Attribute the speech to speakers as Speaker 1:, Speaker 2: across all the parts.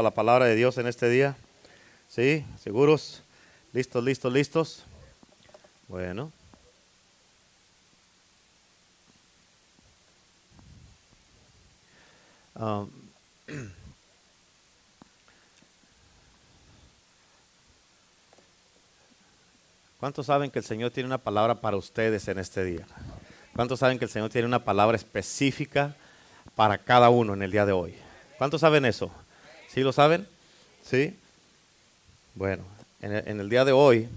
Speaker 1: a la palabra de Dios en este día? ¿Sí? ¿Seguros? ¿Listos, listos, listos? Bueno. Um, ¿Cuántos saben que el Señor tiene una palabra para ustedes en este día? ¿Cuántos saben que el Señor tiene una palabra específica para cada uno en el día de hoy? ¿Cuántos saben eso? ¿Sí lo saben? ¿Sí? Bueno, en el, día de hoy,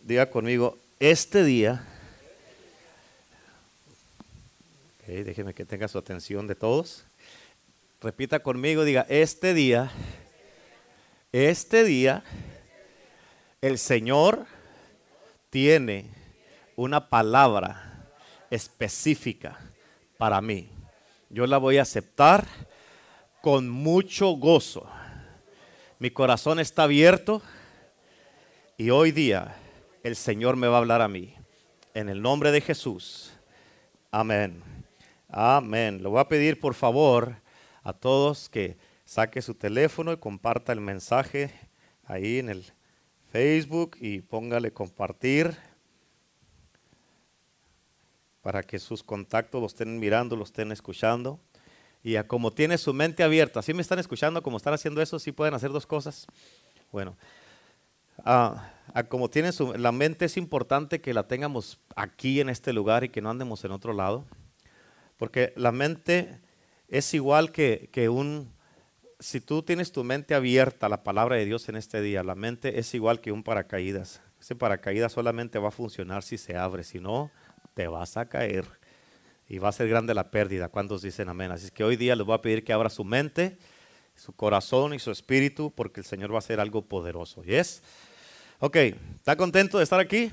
Speaker 1: diga conmigo, este día, déjeme que tenga su atención de todos. Repita conmigo, diga, este día, este día, el Señor tiene una palabra específica para mí. Yo la voy a aceptar con mucho gozo. Mi corazón está abierto y hoy día el Señor me va a hablar a mí. En el nombre de Jesús. Amén. Amén. Le voy a pedir por favor a todos que saque su teléfono y comparta el mensaje ahí en el Facebook y póngale compartir para que sus contactos lo estén mirando, lo estén escuchando y a como tiene su mente abierta. ¿Sí me están escuchando como están haciendo eso? ¿Sí pueden hacer dos cosas? Bueno, a, como tiene su, la mente es importante que la tengamos aquí en este lugar y que no andemos en otro lado. Porque la mente es igual que, que un, si tú tienes tu mente abierta a la palabra de Dios en este día, la mente es igual que un paracaídas. Ese paracaídas solamente va a funcionar si se abre, si no, te vas a caer y va a ser grande la pérdida. ¿Cuántos dicen amén? Así que hoy día les voy a pedir que abra su mente, su corazón y su espíritu, porque el Señor va a hacer algo poderoso. ¿Yes? Ok, ¿está contento de estar aquí?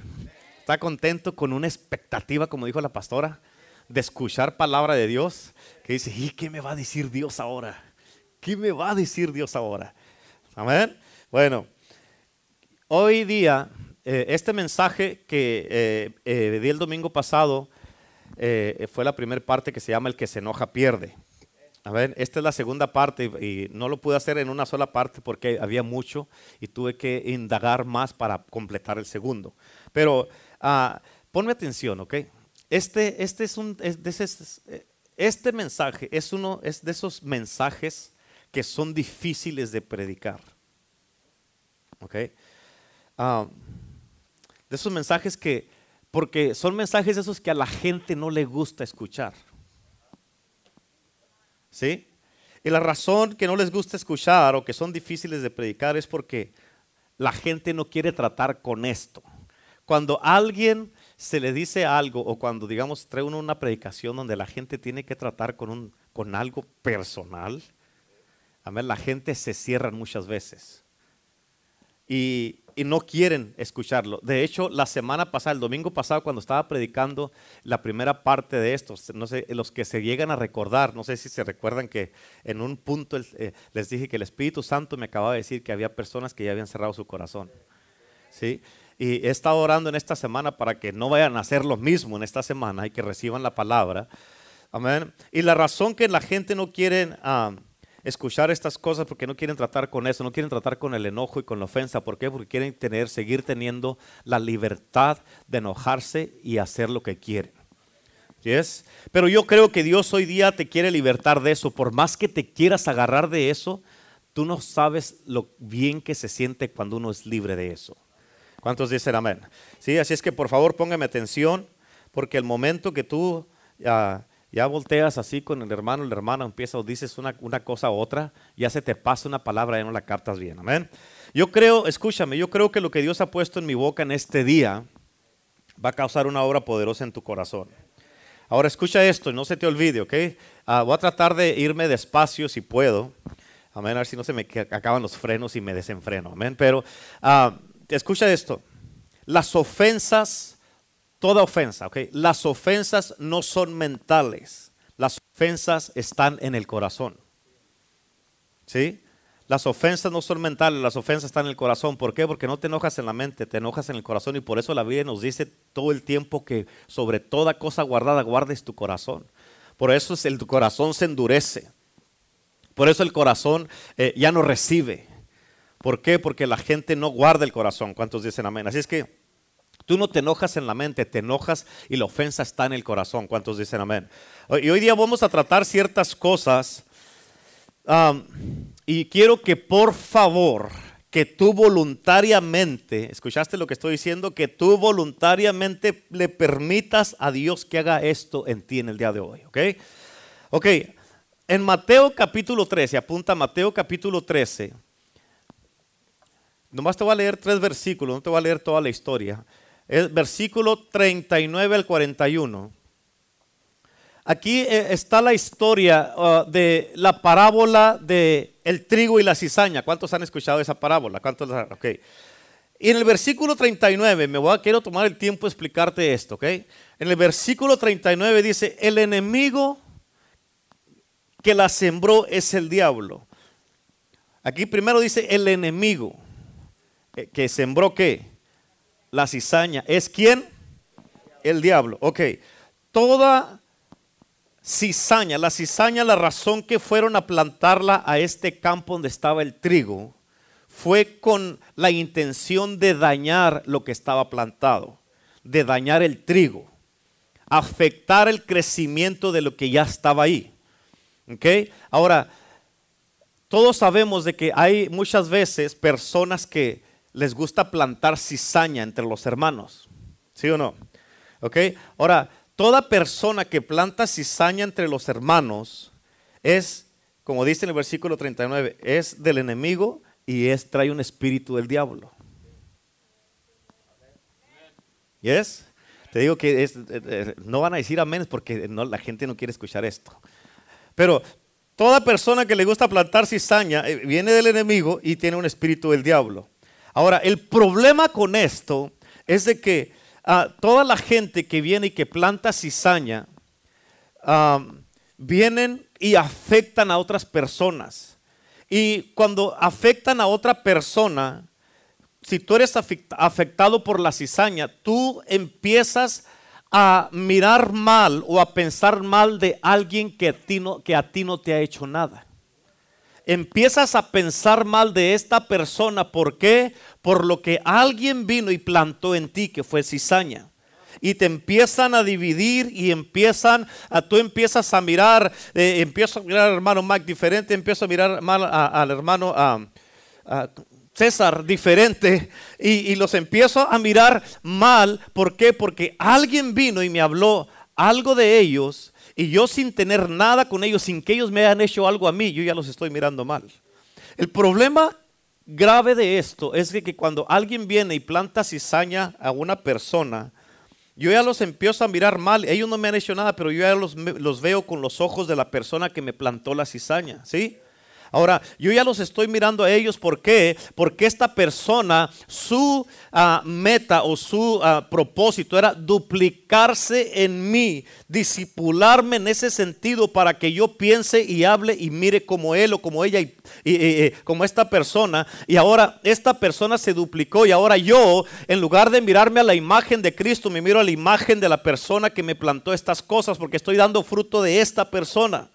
Speaker 1: ¿Está contento con una expectativa, como dijo la pastora, de escuchar palabra de Dios? Que dice, ¿y qué me va a decir Dios ahora? ¿Qué me va a decir Dios ahora? Amén. Bueno, hoy día, eh, este mensaje que eh, eh, di el domingo pasado, eh, fue la primera parte que se llama El que se enoja pierde. A ver, esta es la segunda parte y, no lo pude hacer en una sola parte porque había mucho y tuve que indagar más para completar el segundo. Pero uh, ponme atención, ¿ok? Este, este, es un, este mensaje es uno es de esos mensajes que son difíciles de predicar. ¿Ok? Ah, de esos mensajes que porque son mensajes esos que a la gente no le gusta escuchar. ¿Sí? Y la razón que no les gusta escuchar o que son difíciles de predicar es porque la gente no quiere tratar con esto. Cuando alguien se le dice algo o cuando, digamos, trae uno una predicación donde la gente tiene que tratar con, un, con algo personal, a ver, la gente se cierra muchas veces. Y, y no quieren escucharlo. De hecho, la semana pasada, el domingo pasado, cuando estaba predicando la primera parte de esto, no sé, los que se llegan a recordar, no sé si se recuerdan que en un punto eh, les dije que el Espíritu Santo me acababa de decir que había personas que ya habían cerrado su corazón. ¿Sí? Y he estado orando en esta semana para que no vayan a hacer lo mismo en esta semana y que reciban la palabra. Amén. Y la razón que la gente no quiere escuchar estas cosas porque no quieren tratar con eso, no quieren tratar con el enojo y con la ofensa. ¿Por qué? Porque quieren tener, seguir teniendo la libertad de enojarse y hacer lo que quieren. ¿Yes? Pero yo creo que Dios hoy día te quiere libertar de eso. Por más que te quieras agarrar de eso, tú no sabes lo bien que se siente cuando uno es libre de eso. ¿Cuántos dicen amén? Sí, así es que por favor póngame atención, porque el momento que tú ya ya volteas así con el hermano, el hermano empieza o dices una, cosa u otra, ya se te pasa una palabra y no la captas bien. Amén. Yo creo, escúchame, yo creo que lo que Dios ha puesto en mi boca en este día va a causar una obra poderosa en tu corazón. Ahora escucha esto no se te olvide, ¿ok? Ah, voy a tratar de irme despacio si puedo. Amén, a ver si no se me acaban los frenos y me desenfreno. Amén, pero uh, escucha esto. Las ofensas toda ofensa, ¿ok? Las ofensas no son mentales, las ofensas están en el corazón. ¿Sí? Las ofensas no son mentales, las ofensas están en el corazón. ¿Por qué? Porque no te enojas en la mente, te enojas en el corazón y por eso la Biblia nos dice todo el tiempo que sobre toda cosa guardada guardes tu corazón. Por eso el, tu corazón se endurece. Por eso el corazón eh, ya no recibe. ¿Por qué? Porque la gente no guarda el corazón. ¿Cuántos dicen amén? Así es que tú no te enojas en la mente, te enojas y la ofensa está en el corazón. ¿Cuántos dicen amén? Y hoy día vamos a tratar ciertas cosas. y quiero que por favor, que tú voluntariamente, ¿escuchaste lo que estoy diciendo? Que tú voluntariamente le permitas a Dios que haga esto en ti en el día de hoy. ¿Ok? Ok. En Mateo capítulo 13, apunta Mateo capítulo 13. Nomás te voy a leer tres versículos, no te voy a leer toda la historia. Es versículo 39 al 41. Aquí eh, está la historia uh, de la parábola de el trigo y la cizaña. ¿Cuántos han escuchado esa parábola? ¿Cuántos? Y en el versículo 39, me voy a, quiero tomar el tiempo de explicarte esto, ¿ok? En el versículo 39 dice, el enemigo que la sembró es el diablo. Aquí primero dice el enemigo eh, que sembró qué? La cizaña. ¿Es quién? El diablo. Ok. Toda cizaña, la cizaña, la razón que fueron a plantarla a este campo donde estaba el trigo, fue con la intención de dañar lo que estaba plantado, de dañar el trigo, afectar el crecimiento de lo que ya estaba ahí. Ahora, todos sabemos de que hay muchas veces personas que les gusta plantar cizaña entre los hermanos. ¿Sí o no? ¿Ok? Ahora, toda persona que planta cizaña entre los hermanos es, como dice en el versículo 39, es del enemigo y es, trae un espíritu del diablo. ¿Yes? Te digo que eh, eh, no van a decir amén porque la gente no quiere escuchar esto. Pero toda persona que le gusta plantar cizaña eh, viene del enemigo y tiene un espíritu del diablo. Ahora, el problema con esto es de que ah, toda la gente que viene y que planta cizaña, vienen y afectan a otras personas. Y cuando afectan a otra persona, si tú eres afectado por la cizaña, tú empiezas a mirar mal o a pensar mal de alguien que a ti no, que a ti no te ha hecho nada. Empiezas a pensar mal de esta persona. ¿Por qué? Por lo que alguien vino y plantó en ti, que fue cizaña y te empiezan a dividir y empiezan, a, tú empiezas a mirar, eh, empiezo a mirar al hermano Mac diferente, empiezo a mirar mal al hermano a, César diferente y, los empiezo a mirar mal. ¿Por qué? Porque alguien vino y me habló algo de ellos y yo sin tener nada con ellos, sin que ellos me hayan hecho algo a mí, yo ya los estoy mirando mal. El problema grave de esto es que, cuando alguien viene y planta cizaña a una persona, yo ya los empiezo a mirar mal. Ellos no me han hecho nada, pero yo ya los, los veo con los ojos de la persona que me plantó la cizaña. ¿Sí? Ahora, yo ya los estoy mirando a ellos. ¿Por qué? Porque esta persona, su ah, meta o su ah, propósito era duplicarse en mí, disipularme en ese sentido para que yo piense y hable y mire como él o como ella y, como esta persona. Y ahora esta persona se duplicó y ahora yo, en lugar de mirarme a la imagen de Cristo, me miro a la imagen de la persona que me plantó estas cosas porque estoy dando fruto de esta persona.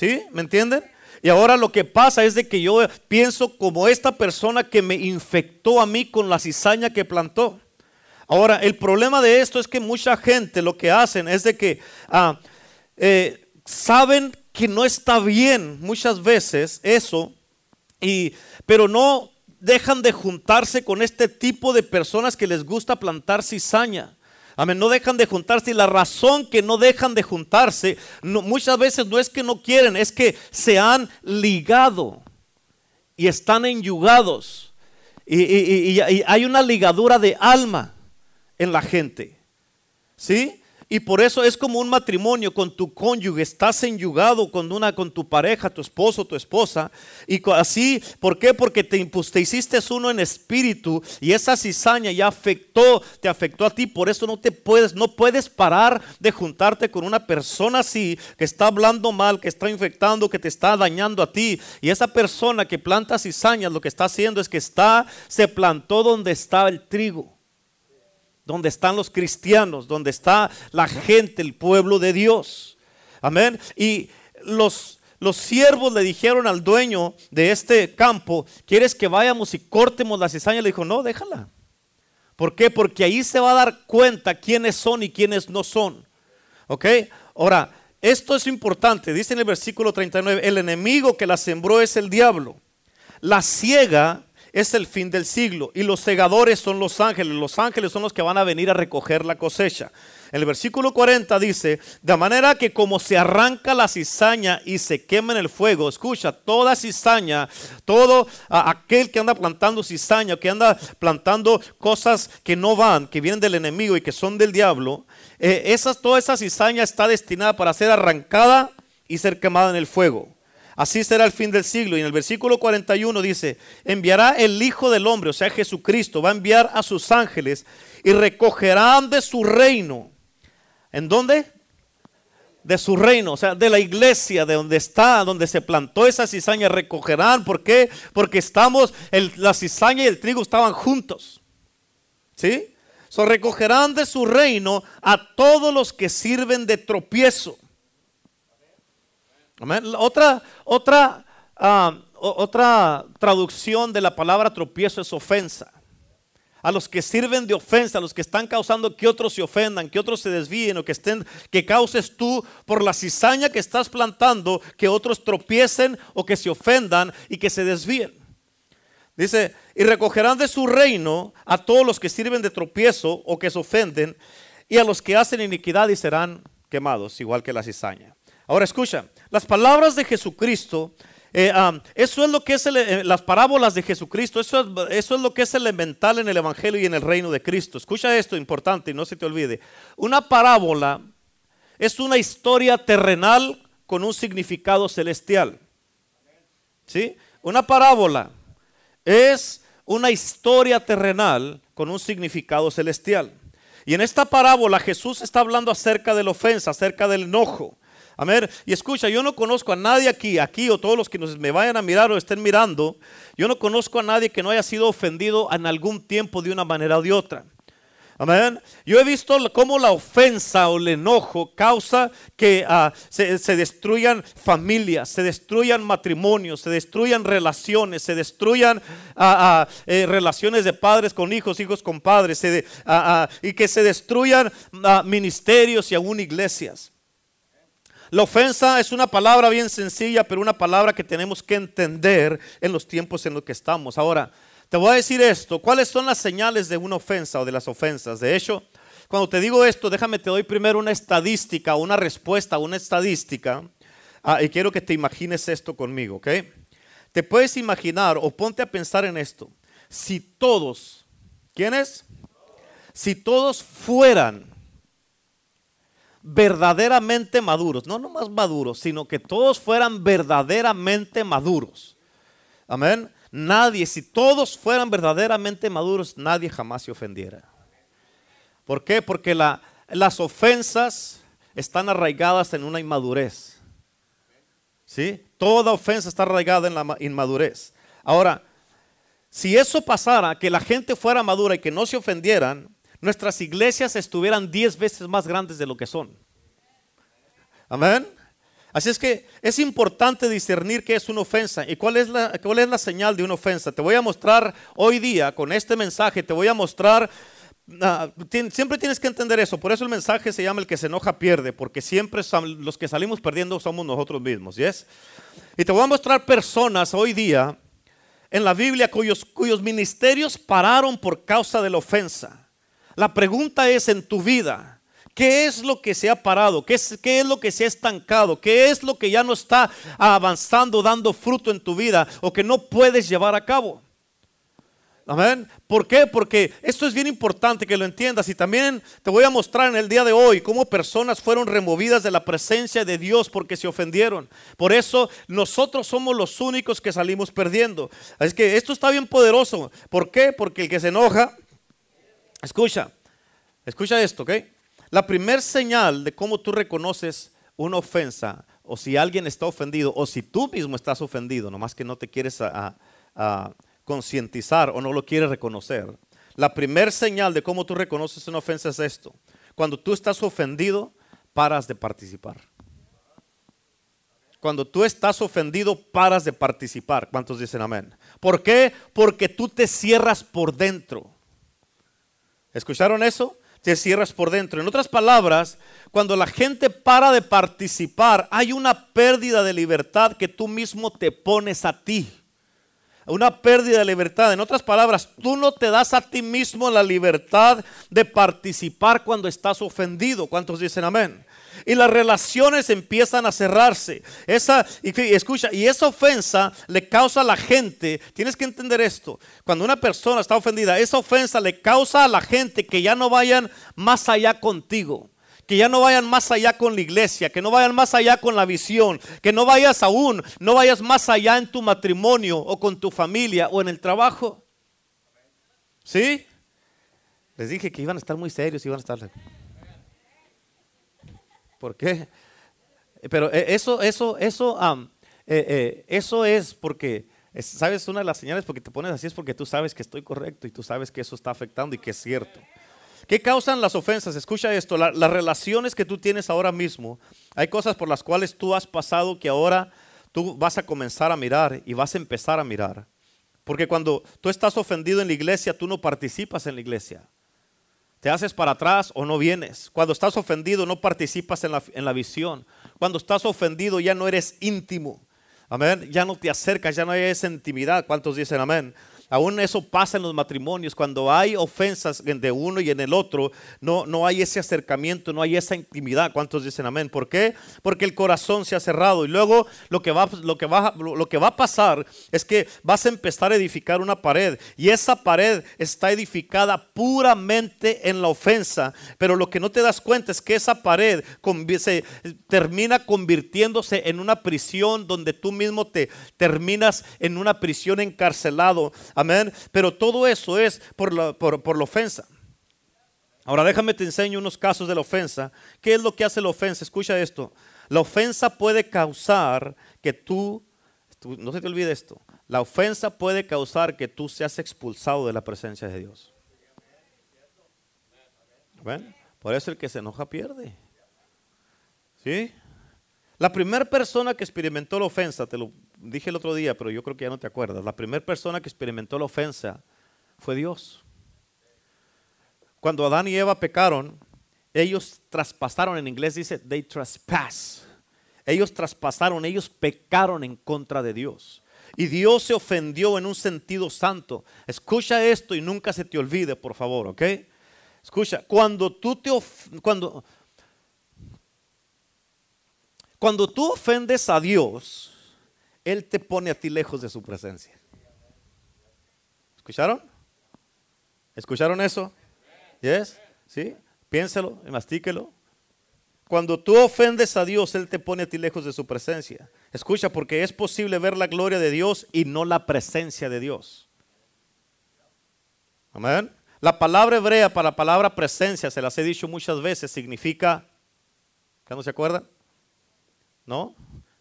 Speaker 1: ¿Sí? ¿Me entienden? Y ahora lo que pasa es de que yo pienso como esta persona que me infectó a mí con la cizaña que plantó. Ahora, el problema de esto es que mucha gente lo que hacen es de que ah, eh, saben que no está bien muchas veces eso, y, pero no dejan de juntarse con este tipo de personas que les gusta plantar cizaña. Amén, no dejan de juntarse y la razón que no dejan de juntarse muchas veces no es que no quieren, es que se han ligado y están enyugados. Y, y hay una ligadura de alma en la gente. ¿Sí? Y por eso es como un matrimonio con tu cónyuge, estás enyugado con una con tu pareja, tu esposo, tu esposa, y así, ¿por qué? Porque te, te hiciste uno en espíritu y esa cizaña ya afectó, te afectó a ti, por eso no te puedes no puedes parar de juntarte con una persona así que está hablando mal, que está infectando, que te está dañando a ti, y esa persona que planta cizañas lo que está haciendo es que está se plantó donde está el trigo donde están los cristianos, donde está la gente, el pueblo de Dios. Amén. Y los los siervos le dijeron al dueño de este campo, ¿quieres que vayamos y cortemos la cizaña? Le dijo, no, déjala. ¿Por qué? Porque ahí se va a dar cuenta quiénes son y quiénes no son. ¿Ok? Ahora, esto es importante. Dice en el versículo 39, el enemigo que la sembró es el diablo. La ciega es el fin del siglo y los segadores son los ángeles. Los ángeles son los que van a venir a recoger la cosecha. El versículo 40 dice, de manera que como se arranca la cizaña y se quema en el fuego, escucha, toda cizaña, todo aquel que anda plantando cizaña, que anda plantando cosas que no van, que vienen del enemigo y que son del diablo, eh, esas, toda esa cizaña está destinada para ser arrancada y ser quemada en el fuego. Así será el fin del siglo. Y en el versículo 41 dice, enviará el Hijo del Hombre, o sea Jesucristo, va a enviar a sus ángeles y recogerán de su reino ¿En dónde? De su reino, o sea, de la iglesia, de donde está, donde se plantó esa cizaña, recogerán. ¿Por qué? Porque estamos, la cizaña y el trigo estaban juntos. ¿Sí? So, recogerán de su reino a todos los que sirven de tropiezo. Otra, otra, ah, otra traducción de la palabra tropiezo es ofensa a los que sirven de ofensa, a los que están causando que otros se ofendan, que otros se desvíen o que estén, que causes tú por la cizaña que estás plantando, que otros tropiecen o que se ofendan y que se desvíen. Dice, y recogerán de su reino a todos los que sirven de tropiezo o que se ofenden y a los que hacen iniquidad y serán quemados, igual que la cizaña. Ahora escucha, las palabras de Jesucristo eh, eso es lo que es eh, las parábolas de Jesucristo, eso es, eso es lo que es elemental en el Evangelio y en el reino de Cristo. Escucha esto importante y no se te olvide. Una parábola es una historia terrenal con un significado celestial. ¿Sí? Una parábola es una historia terrenal con un significado celestial. Y en esta parábola Jesús está hablando acerca de la ofensa, acerca del enojo. Amén. Y escucha, yo no conozco a nadie aquí, aquí o todos los que me vayan a mirar o estén mirando, yo no conozco a nadie que no haya sido ofendido en algún tiempo de una manera o de otra. Amén. Yo he visto cómo la ofensa o el enojo causa que ah, se, destruyan familias, se destruyan matrimonios, se destruyan relaciones, se destruyan ah, ah, eh, relaciones de padres con hijos, hijos con padres, y que se destruyan ministerios y aún iglesias. La ofensa es una palabra bien sencilla, pero una palabra que tenemos que entender en los tiempos en los que estamos. Ahora, te voy a decir esto, ¿cuáles son las señales de una ofensa o de las ofensas? De hecho, cuando te digo esto, déjame te doy primero una estadística, una respuesta, una estadística, ah, y quiero que te imagines esto conmigo, ¿ok? Te puedes imaginar o ponte a pensar en esto. Si todos, ¿quiénes? Si todos fueran verdaderamente maduros, no nomás maduros, sino que todos fueran verdaderamente maduros. Amén. Nadie, si todos fueran verdaderamente maduros, nadie jamás se ofendiera. ¿Por qué? Porque las ofensas están arraigadas en una inmadurez. ¿Sí? Toda ofensa está arraigada en la inmadurez. Ahora, si eso pasara, que la gente fuera madura y que no se ofendieran, nuestras iglesias estuvieran diez veces más grandes de lo que son. Amén. Así es que es importante discernir qué es una ofensa y cuál es, la, cuál es la señal de una ofensa. Te voy a mostrar hoy día con este mensaje, te voy a mostrar, ah, siempre tienes que entender eso, por eso el mensaje se llama el que se enoja pierde, porque siempre los que salimos perdiendo somos nosotros mismos, ¿yes? Y te voy a mostrar personas hoy día en la Biblia cuyos, cuyos ministerios pararon por causa de la ofensa. La pregunta es en tu vida, ¿qué es lo que se ha parado? ¿Qué es, ¿Qué es, lo que se ha estancado? ¿Qué es lo que ya no está avanzando, dando fruto en tu vida o que no puedes llevar a cabo? Amén. ¿Por qué? Porque esto es bien importante que lo entiendas y también te voy a mostrar en el día de hoy cómo personas fueron removidas de la presencia de Dios porque se ofendieron. Por eso nosotros somos los únicos que salimos perdiendo. Es que esto está bien poderoso. ¿Por qué? Porque el que se enoja Escucha, escucha esto, ¿ok? La primer señal de cómo tú reconoces una ofensa, o si alguien está ofendido, o si tú mismo estás ofendido, nomás que no te quieres concientizar o no lo quieres reconocer. La primer señal de cómo tú reconoces una ofensa es esto. Cuando tú estás ofendido, paras de participar. Cuando tú estás ofendido, paras de participar. ¿Cuántos dicen amén? ¿Por qué? Porque tú te cierras por dentro. ¿Escucharon eso? Te cierras por dentro. En otras palabras, cuando la gente para de participar, hay una pérdida de libertad que tú mismo te pones a ti. Una pérdida de libertad. En otras palabras, tú no te das a ti mismo la libertad de participar cuando estás ofendido. ¿Cuántos dicen amén? Y las relaciones empiezan a cerrarse. Esa, y escucha, y esa ofensa le causa a la gente, tienes que entender esto, cuando una persona está ofendida, esa ofensa le causa a la gente que ya no vayan más allá contigo. Que ya no vayan más allá con la iglesia, que no vayan más allá con la visión, que no vayas aún, no vayas más allá en tu matrimonio o con tu familia o en el trabajo. ¿Sí? Les dije que iban a estar muy serios, iban a estar... ¿Por qué? Pero eh, eso, eso, eso, eh, eh, eso es porque, ¿sabes? Una de las señales porque te pones así es porque tú sabes que estoy correcto y tú sabes que eso está afectando y que es cierto. ¿Qué causan las ofensas? Escucha esto, las relaciones que tú tienes ahora mismo, hay cosas por las cuales tú has pasado que ahora tú vas a comenzar a mirar y vas a empezar a mirar. Porque cuando tú estás ofendido en la iglesia, tú no participas en la iglesia. Te haces para atrás o no vienes. Cuando estás ofendido no participas en la, en la visión. Cuando estás ofendido ya no eres íntimo. Amén. Ya no te acercas, ya no hay esa intimidad. ¿Cuántos dicen amén? Aún eso pasa en los matrimonios, cuando hay ofensas de uno y en el otro, no, no hay ese acercamiento, no hay esa intimidad. ¿Cuántos dicen amén? ¿Por qué? Porque el corazón se ha cerrado. Y luego lo que va, lo que va, lo que va a pasar es que vas a empezar a edificar una pared. Y esa pared está edificada puramente en la ofensa. Pero lo que no te das cuenta es que esa pared se termina convirtiéndose en una prisión donde tú mismo te terminas en una prisión encarcelado Amén. Pero todo eso es por la, por, la ofensa. Ahora déjame te enseño unos casos de la ofensa. ¿Qué es lo que hace la ofensa? Escucha esto. La ofensa puede causar que tú, no se te olvide esto, la ofensa puede causar que tú seas expulsado de la presencia de Dios. ¿Ven? Por eso el que se enoja pierde. ¿Sí? La primera persona que experimentó la ofensa, te lo dije el otro día, pero yo creo que ya no te acuerdas. La primera persona que experimentó la ofensa fue Dios. Cuando Adán y Eva pecaron, ellos traspasaron, en inglés dice, they trespass. Ellos traspasaron, ellos pecaron en contra de Dios. Y Dios se ofendió en un sentido santo. Escucha esto y nunca se te olvide, por favor, ¿ok? Escucha, cuando tú te cuando cuando tú ofendes a Dios, Él te pone a ti lejos de su presencia. ¿Escucharon? ¿Escucharon eso? ¿Yes? ¿Sí? Piénselo mastíquelo. Cuando tú ofendes a Dios, Él te pone a ti lejos de su presencia. Escucha, porque es posible ver la gloria de Dios y no la presencia de Dios. Amén. La palabra hebrea para la palabra presencia, se las he dicho muchas veces, significa, ¿qué no se acuerdan? ¿no?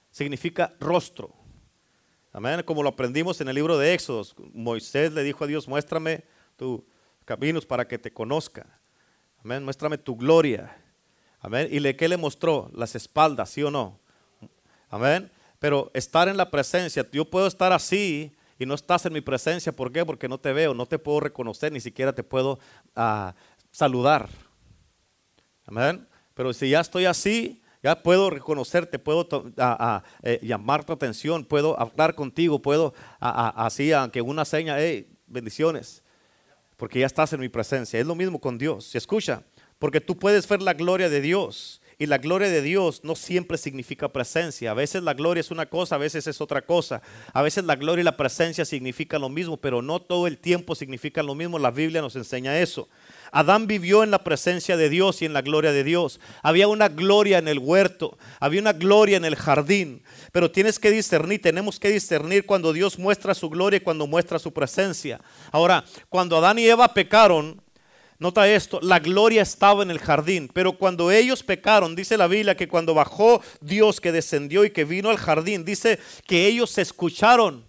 Speaker 1: Significa rostro. Amén. Como lo aprendimos en el libro de Éxodos. Moisés le dijo a Dios, muéstrame tus caminos para que te conozca. Amén. Muéstrame tu gloria. Amén. ¿Y le, qué le mostró? Las espaldas, ¿sí o no? Amén. Pero estar en la presencia, yo puedo estar así y no estás en mi presencia. ¿Por qué? Porque no te veo, no te puedo reconocer, ni siquiera te puedo ah, saludar. Amén. Pero si ya estoy así, ya puedo reconocerte, puedo eh, llamar tu atención, puedo hablar contigo, puedo así, aunque una seña, hey, bendiciones, porque ya estás en mi presencia. Es lo mismo con Dios. Escucha, porque tú puedes ver la gloria de Dios. Y la gloria de Dios no siempre significa presencia. A veces la gloria es una cosa, a veces es otra cosa. A veces la gloria y la presencia significan lo mismo, pero no todo el tiempo significan lo mismo. La Biblia nos enseña eso. Adán vivió en la presencia de Dios y en la gloria de Dios. Había una gloria en el huerto, había una gloria en el jardín. Pero tienes que discernir, tenemos que discernir cuando Dios muestra su gloria y cuando muestra su presencia. Ahora, cuando Adán y Eva pecaron, nota esto, la gloria estaba en el jardín, pero cuando ellos pecaron, dice la Biblia que cuando bajó Dios que descendió y que vino al jardín, dice que ellos escucharon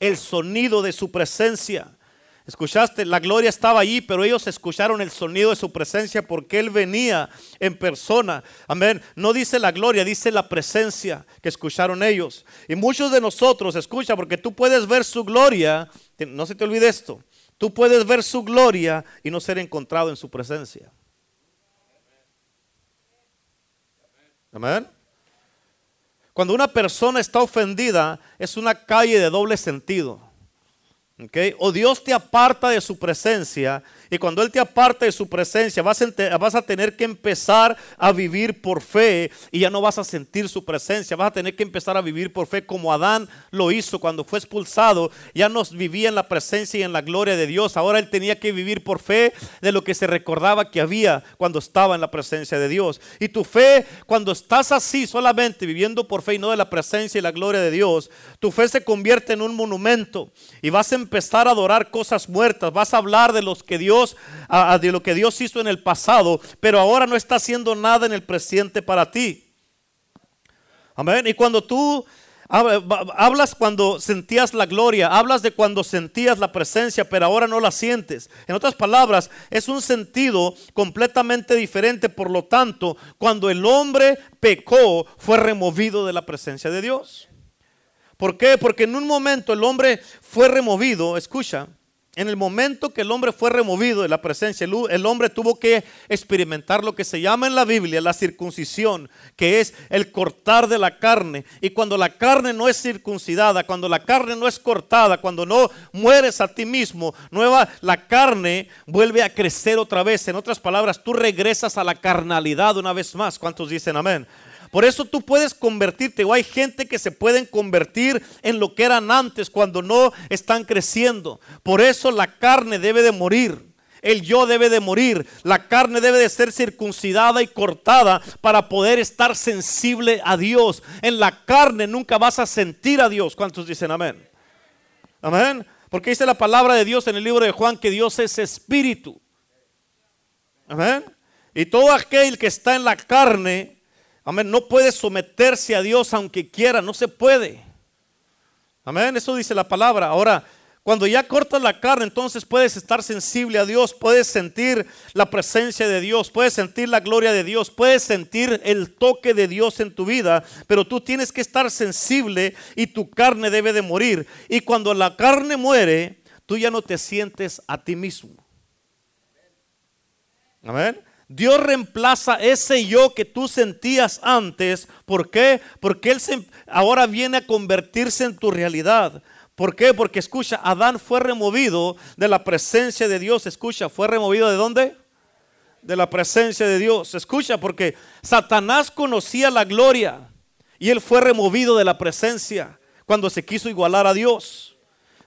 Speaker 1: el sonido de su presencia. Escuchaste, la gloria estaba allí, pero ellos escucharon el sonido de su presencia porque Él venía en persona. Amén. No dice la gloria, dice la presencia que escucharon ellos. Y muchos de nosotros, escucha, porque tú puedes ver su gloria, no se te olvide esto, tú puedes ver su gloria y no ser encontrado en su presencia. Amén. Cuando una persona está ofendida, es una calle de doble sentido. O Dios te aparta de su presencia y cuando Él te aparta de su presencia vas a, vas a, tener que empezar a vivir por fe y ya no vas a sentir su presencia. Vas a tener que empezar a vivir por fe como Adán lo hizo cuando fue expulsado. Ya no vivía en la presencia y en la gloria de Dios. Ahora Él tenía que vivir por fe de lo que se recordaba que había cuando estaba en la presencia de Dios. Y tu fe, cuando estás así solamente viviendo por fe y no de la presencia y la gloria de Dios, tu fe se convierte en un monumento y vas a empezar a adorar cosas muertas, vas a hablar de los que Dios, de lo que Dios hizo en el pasado, pero ahora no está haciendo nada en el presente para ti. Amén. Y cuando tú hablas cuando sentías la gloria, hablas de cuando sentías la presencia, pero ahora no la sientes. En otras palabras, es un sentido completamente diferente. Por lo tanto, cuando el hombre pecó, fue removido de la presencia de Dios. ¿Por qué? Porque en un momento el hombre fue removido, escucha, en el momento que el hombre fue removido de la presencia, el hombre tuvo que experimentar lo que se llama en la Biblia la circuncisión, que es el cortar de la carne. Y cuando la carne no es circuncidada, cuando la carne no es cortada, cuando no mueres a ti mismo, nueva, la carne vuelve a crecer otra vez. En otras palabras, tú regresas a la carnalidad una vez más. ¿Cuántos dicen amén? Por eso tú puedes convertirte o hay gente que se pueden convertir en lo que eran antes cuando no están creciendo. Por eso la carne debe de morir. El yo debe de morir. La carne debe de ser circuncidada y cortada para poder estar sensible a Dios. En la carne nunca vas a sentir a Dios. ¿Cuántos dicen amén? Amén. Porque dice la palabra de Dios en el libro de Juan que Dios es espíritu. Amén. Y todo aquel que está en la carne Amén. No puede someterse a Dios aunque quiera, no se puede. Amén. Eso dice la palabra. Ahora, cuando ya cortas la carne, entonces puedes estar sensible a Dios, puedes sentir la presencia de Dios, puedes sentir la gloria de Dios, puedes sentir el toque de Dios en tu vida, pero tú tienes que estar sensible y tu carne debe de morir. Y cuando la carne muere, tú ya no te sientes a ti mismo. Amén. Dios reemplaza ese yo que tú sentías antes. ¿Por qué? Porque Él ahora viene a convertirse en tu realidad. ¿Por qué? Porque escucha, Adán fue removido de la presencia de Dios. Escucha, ¿fue removido de dónde? De la presencia de Dios. Escucha, porque Satanás conocía la gloria y él fue removido de la presencia cuando se quiso igualar a Dios.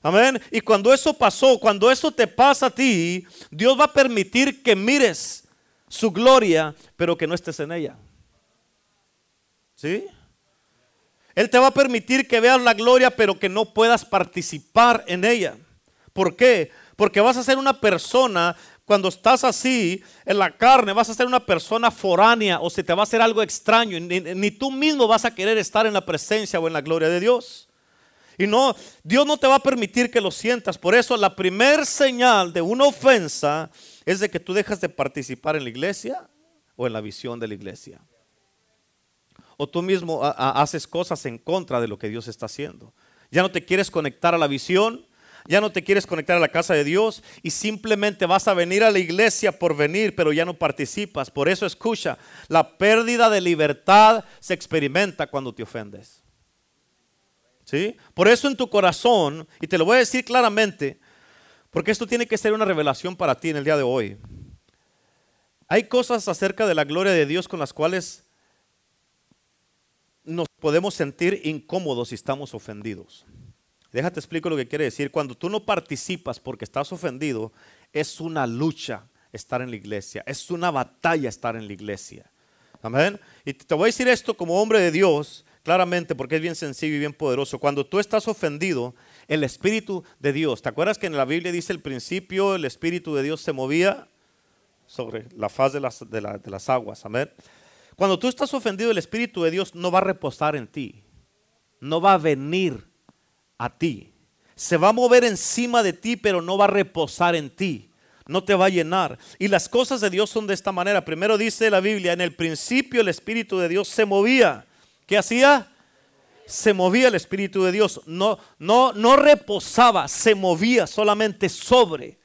Speaker 1: Amén. Y cuando eso pasó, cuando eso te pasa a ti, Dios va a permitir que mires su gloria, pero que no estés en ella. ¿Sí? Él te va a permitir que veas la gloria, pero que no puedas participar en ella. ¿Por qué? Porque vas a ser una persona, cuando estás así en la carne, vas a ser una persona foránea o se te va a hacer algo extraño. Ni, ni tú mismo vas a querer estar en la presencia o en la gloria de Dios. Y no, Dios no te va a permitir que lo sientas. Por eso la primer señal de una ofensa es de que tú dejas de participar en la iglesia o en la visión de la iglesia. O tú mismo haces cosas en contra de lo que Dios está haciendo. Ya no te quieres conectar a la visión, ya no te quieres conectar a la casa de Dios y simplemente vas a venir a la iglesia por venir, pero ya no participas. Por eso escucha, la pérdida de libertad se experimenta cuando te ofendes. ¿Sí? Por eso en tu corazón, y te lo voy a decir claramente, porque esto tiene que ser una revelación para ti en el día de hoy. Hay cosas acerca de la gloria de Dios con las cuales nos podemos sentir incómodos si estamos ofendidos. Déjate explico lo que quiere decir. Cuando tú no participas porque estás ofendido, es una lucha estar en la iglesia, es una batalla estar en la iglesia. Amén. Y te voy a decir esto como hombre de Dios, claramente porque es bien sencillo y bien poderoso. Cuando tú estás ofendido, el Espíritu de Dios, ¿te acuerdas que en la Biblia dice el principio, el Espíritu de Dios se movía sobre la faz de las, de, las aguas? Amén. Cuando tú estás ofendido, el Espíritu de Dios no va a reposar en ti, no va a venir a ti, Se va a mover encima de ti, pero no va a reposar en ti. No te va a llenar. Y las cosas de Dios son de esta manera. Primero dice la Biblia, en el principio el Espíritu de Dios se movía. ¿Qué hacía? Se movía el Espíritu de Dios. No, no, no reposaba, se movía solamente sobre.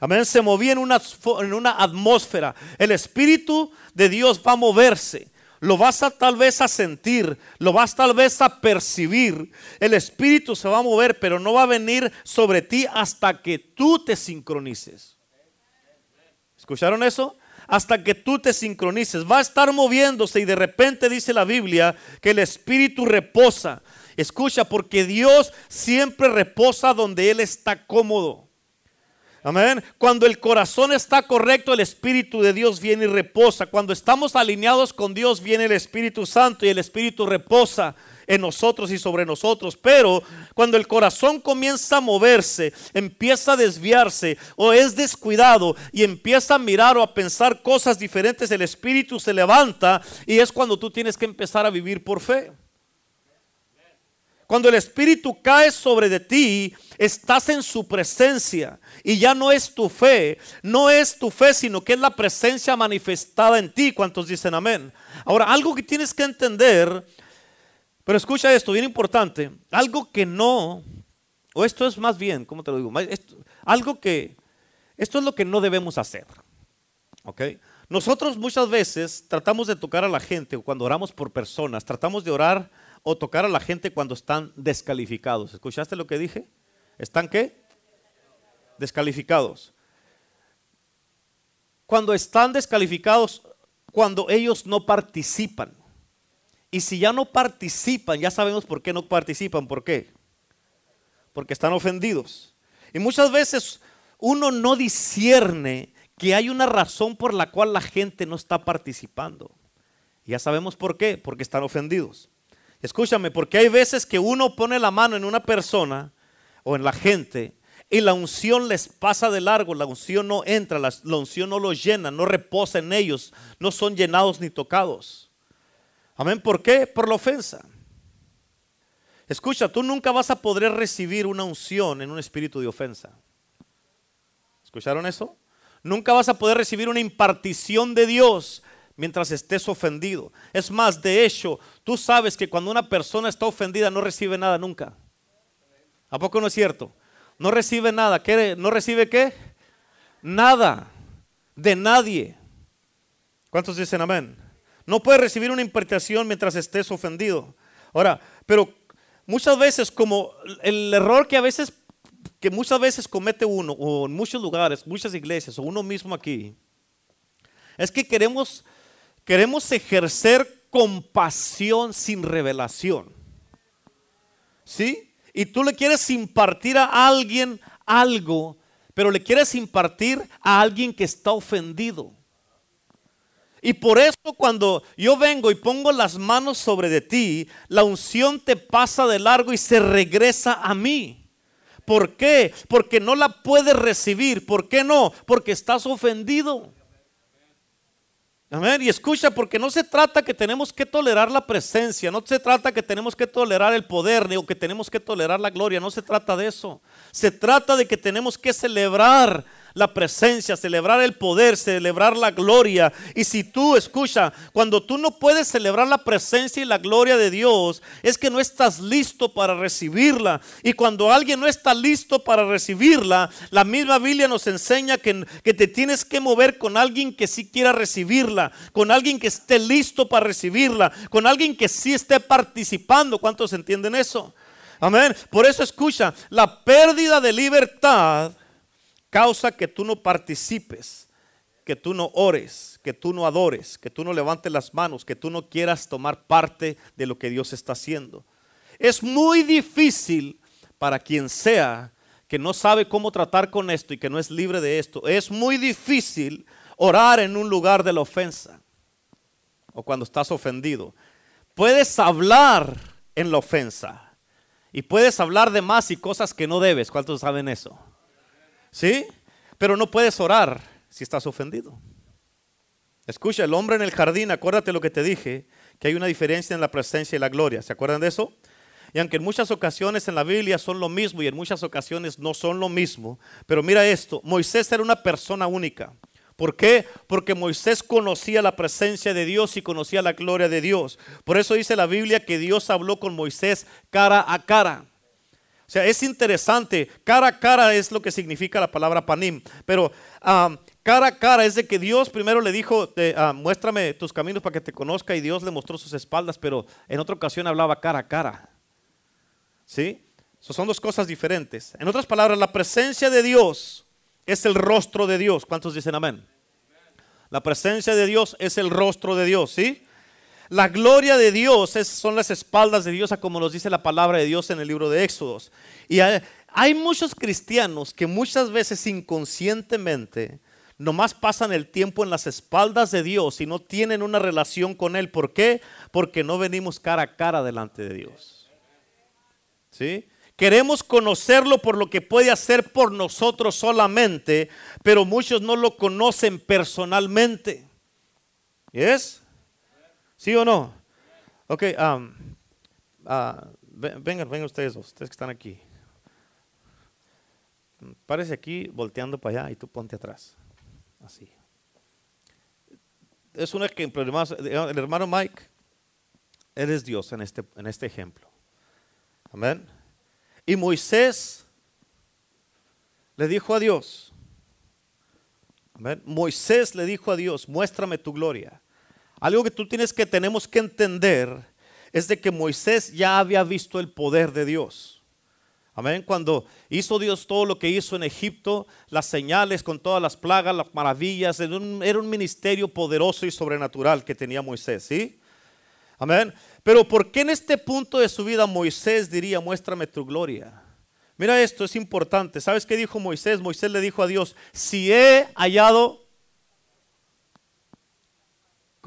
Speaker 1: Amén. Se movía en una, en una atmósfera. El Espíritu de Dios va a moverse lo vas a tal vez a sentir, lo vas tal vez a percibir. El Espíritu se va a mover, pero no va a venir sobre ti hasta que tú te sincronices. ¿Escucharon eso? Hasta que tú te sincronices. Va a estar moviéndose y de repente dice la Biblia que el Espíritu reposa. Escucha, porque Dios siempre reposa donde Él está cómodo. Amén. Cuando el corazón está correcto, el Espíritu de Dios viene y reposa. Cuando estamos alineados con Dios, viene el Espíritu Santo y el Espíritu reposa en nosotros y sobre nosotros. Pero cuando el corazón comienza a moverse, empieza a desviarse o es descuidado y empieza a mirar o a pensar cosas diferentes, el Espíritu se levanta y es cuando tú tienes que empezar a vivir por fe. Cuando el Espíritu cae sobre de ti, estás en su presencia y ya no es tu fe, no es tu fe, sino que es la presencia manifestada en ti. ¿Cuántos dicen amén? Ahora, algo que tienes que entender, pero escucha esto, bien importante, algo que no, o esto es más bien, ¿cómo te lo digo? algo que, esto es lo que no debemos hacer. ¿Ok? Nosotros muchas veces tratamos de tocar a la gente cuando oramos por personas, tratamos de orar o tocar a la gente cuando están descalificados. ¿Escuchaste lo que dije? ¿Están qué? Descalificados. Cuando están descalificados, cuando ellos no participan. Y si ya no participan, ya sabemos por qué no participan. ¿Por qué? Porque están ofendidos. Y muchas veces uno no discierne que hay una razón por la cual la gente no está participando. Ya sabemos por qué, porque están ofendidos. Escúchame, porque hay veces que uno pone la mano en una persona o en la gente y la unción les pasa de largo, la unción no entra, la, unción no los llena, no reposa en ellos, no son llenados ni tocados. Amén, ¿por qué? Por la ofensa. Escucha, tú nunca vas a poder recibir una unción en un espíritu de ofensa. ¿Escucharon eso? Nunca vas a poder recibir una impartición de Dios mientras estés ofendido. Es más, de hecho, tú sabes que cuando una persona está ofendida no recibe nada nunca. ¿A poco no es cierto? No recibe nada. ¿Qué, ¿No recibe qué? Nada. De nadie. ¿Cuántos dicen amén? No puedes recibir una impartición mientras estés ofendido. Ahora, pero muchas veces como el error que a veces que muchas veces comete uno o en muchos lugares, muchas iglesias o uno mismo aquí, es que queremos Queremos ejercer compasión sin revelación. ¿Sí? Y tú le quieres impartir a alguien algo, pero le quieres impartir a alguien que está ofendido. Y por eso cuando yo vengo y pongo las manos sobre de ti, la unción te pasa de largo y se regresa a mí. ¿Por qué? Porque no la puedes recibir. ¿Por qué no? Porque estás ofendido. Amén. Y escucha, porque no se trata que tenemos que tolerar la presencia, no se trata que tenemos que tolerar el poder, ni que tenemos que tolerar la gloria, no se trata de eso. Se trata de que tenemos que celebrar la presencia, celebrar el poder, celebrar la gloria. Y si tú, escucha, cuando tú no puedes celebrar la presencia y la gloria de Dios, es que no estás listo para recibirla. Y cuando alguien no está listo para recibirla, la misma Biblia nos enseña que, que te tienes que mover con alguien que sí quiera recibirla, con alguien que esté listo para recibirla, con alguien que sí esté participando. ¿Cuántos entienden eso? Amén. Por eso escucha, la pérdida de libertad causa que tú no participes, que tú no ores, que tú no adores, que tú no levantes las manos, que tú no quieras tomar parte de lo que Dios está haciendo. Es muy difícil para quien sea que no sabe cómo tratar con esto y que no es libre de esto. Es muy difícil orar en un lugar de la ofensa o cuando estás ofendido. Puedes hablar en la ofensa y puedes hablar de más y cosas que no debes. ¿Cuántos saben eso? ¿Sí? Pero no puedes orar si estás ofendido. Escucha, el hombre en el jardín, acuérdate lo que te dije, que hay una diferencia en la presencia y la gloria. ¿Se acuerdan de eso? Y aunque en muchas ocasiones en la Biblia son lo mismo y en muchas ocasiones no son lo mismo, pero mira esto, Moisés era una persona única. ¿Por qué? Porque Moisés conocía la presencia de Dios y conocía la gloria de Dios. Por eso dice la Biblia que Dios habló con Moisés cara a cara. O sea, es interesante. Cara a cara es lo que significa la palabra panim. Pero cara a cara es de que Dios primero le dijo, uh, muéstrame tus caminos para que te conozca y Dios le mostró sus espaldas, pero en otra ocasión hablaba cara a cara. ¿Sí? son dos cosas diferentes. En otras palabras, la presencia de Dios es el rostro de Dios. ¿Cuántos dicen amén? La presencia de Dios es el rostro de Dios, ¿sí? La gloria de Dios son las espaldas de Dios, como nos dice la palabra de Dios en el libro de Éxodos. Y hay, hay muchos cristianos que muchas veces inconscientemente nomás pasan el tiempo en las espaldas de Dios y no tienen una relación con Él. ¿Por qué? Porque no venimos cara a cara delante de Dios. ¿Sí? Queremos conocerlo por lo que puede hacer por nosotros solamente, pero muchos no lo conocen personalmente. ¿Es? ¿Sí o no? Ok, um, uh, vengan, vengan ustedes dos, ustedes que están aquí. Párese aquí volteando para allá y tú ponte atrás. Así. Es un ejemplo, el hermano Mike, él es Dios en este, en este ejemplo. Amén. Y Moisés le dijo a Dios, Moisés le dijo a Dios, muéstrame tu gloria. Algo que tú tienes que tenemos que entender es de que Moisés ya había visto el poder de Dios. Amén. Cuando hizo Dios todo lo que hizo en Egipto, las señales con todas las plagas, las maravillas, era un, ministerio poderoso y sobrenatural que tenía Moisés, ¿sí? Amén. Pero ¿por qué en este punto de su vida Moisés diría, muéstrame tu gloria? Mira esto, es importante. ¿Sabes qué dijo Moisés? Moisés le dijo a Dios, si he hallado,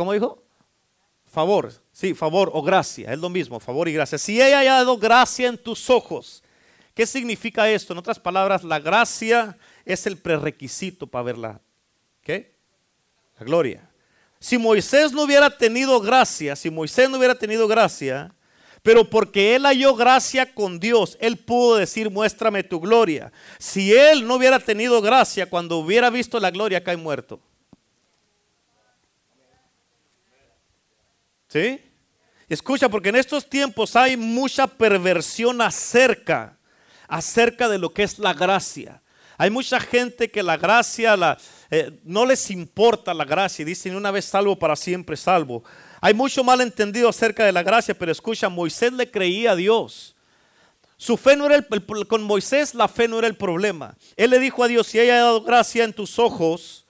Speaker 1: ¿cómo dijo? Favor, sí, favor o gracia, es lo mismo, favor y gracia. Si he hallado gracia en tus ojos, ¿qué significa esto? En otras palabras, la gracia es el prerequisito para verla. ¿Qué? La gloria. Si Moisés no hubiera tenido gracia, si Moisés no hubiera tenido gracia, pero porque él halló gracia con Dios, él pudo decir, muéstrame tu gloria. Si él no hubiera tenido gracia, cuando hubiera visto la gloria, cae muerto. ¿Sí? Escucha, porque en estos tiempos hay mucha perversión acerca, acerca de lo que es la gracia. Hay mucha gente que la gracia la, eh, no les importa la gracia. Dicen una vez salvo, para siempre salvo. Hay mucho malentendido acerca de la gracia, pero escucha, Moisés le creía a Dios. Su fe no era el, con Moisés la fe no era el problema. Él le dijo a Dios, si haya dado gracia en tus ojos,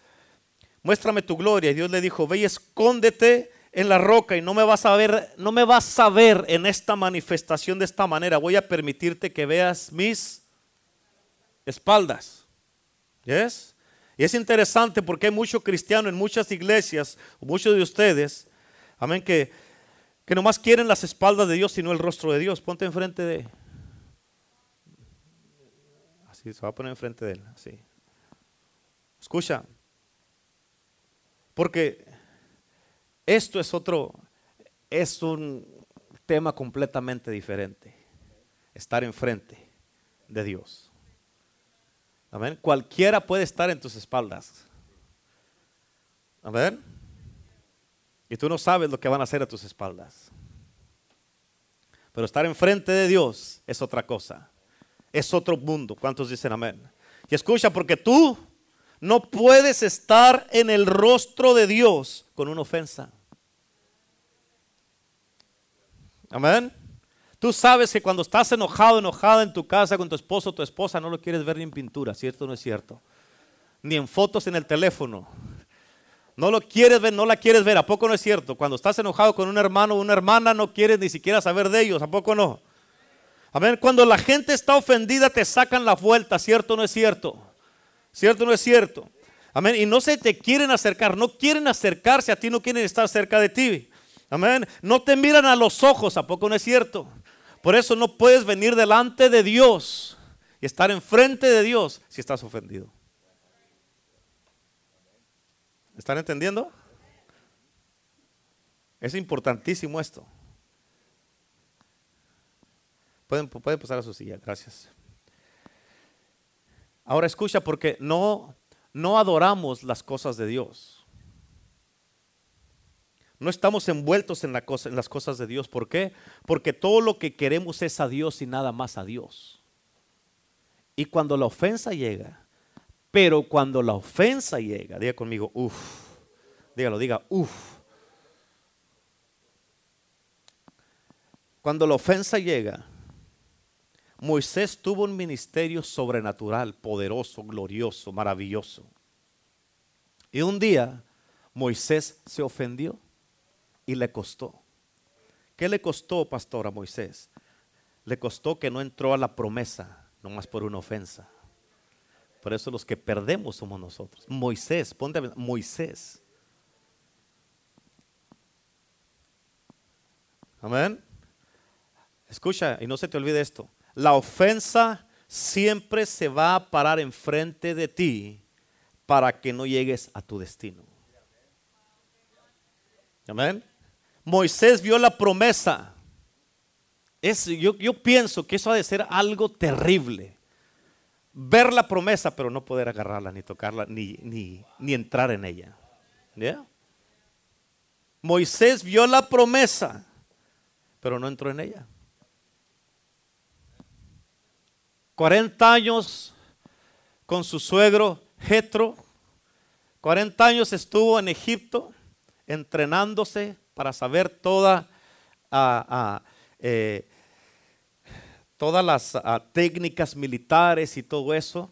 Speaker 1: muéstrame tu gloria. Y Dios le dijo, ve y escóndete en la roca y no me vas a ver, no me vas a ver en esta manifestación de esta manera. Voy a permitirte que veas mis espaldas. ¿Yes? Y es interesante porque hay muchos cristianos en muchas iglesias, muchos de ustedes, amén, que, que nomás quieren las espaldas de Dios y no el rostro de Dios. Ponte enfrente de... Así, se va a poner enfrente de él, así. Escucha, porque esto es otro, es un tema completamente diferente. Estar enfrente de Dios. Amén. Cualquiera puede estar en tus espaldas. Amén. Y tú no sabes lo que van a hacer a tus espaldas. Pero estar enfrente de Dios es otra cosa. Es otro mundo. ¿Cuántos dicen amén? Y escucha, porque tú no puedes estar en el rostro de Dios con una ofensa. Amén. Tú sabes que cuando estás enojado, enojada en tu casa con tu esposo o tu esposa, no lo quieres ver ni en pintura, ¿cierto o no es cierto? Ni en fotos en el teléfono. No lo quieres ver, no la quieres ver, ¿a poco no es cierto? Cuando estás enojado con un hermano o una hermana, no quieres ni siquiera saber de ellos, ¿a poco no? A ver, cuando la gente está ofendida, te sacan la vuelta, ¿cierto o no es cierto? ¿Cierto o no es cierto? Amén. Y no se te quieren acercar, no quieren acercarse a ti, no quieren estar cerca de ti. Amén. No te miran a los ojos, ¿a poco no es cierto? Por eso no puedes venir delante de Dios y estar enfrente de Dios si estás ofendido. ¿Están entendiendo? Es importantísimo esto. Pueden, pasar a su silla, gracias. Ahora escucha, porque no, no adoramos las cosas de Dios. No estamos envueltos en, las cosas de Dios. ¿Por qué? Porque todo lo que queremos es a Dios y nada más a Dios. Y cuando la ofensa llega, pero cuando la ofensa llega, diga conmigo, uff, dígalo, diga, uff. Cuando la ofensa llega, Moisés tuvo un ministerio sobrenatural, poderoso, glorioso, maravilloso. Y un día Moisés se ofendió y le costó. ¿Qué le costó, pastor, a Moisés? Le costó que no entró a la promesa, nomás por una ofensa. Por eso los que perdemos somos nosotros. Moisés, ponte a Moisés. Amén. Escucha y no se te olvide esto. La ofensa siempre se va a parar enfrente de ti para que no llegues a tu destino. Amén. Moisés vio la promesa. Es, yo, pienso que eso ha de ser algo terrible. Ver la promesa, pero no poder agarrarla, ni tocarla, ni, ni, entrar en ella. Moisés vio la promesa, pero no entró en ella. 40 años con su suegro Jetro. 40 años estuvo en Egipto entrenándose para saber toda, ah, ah, eh, todas las ah, técnicas militares y todo eso.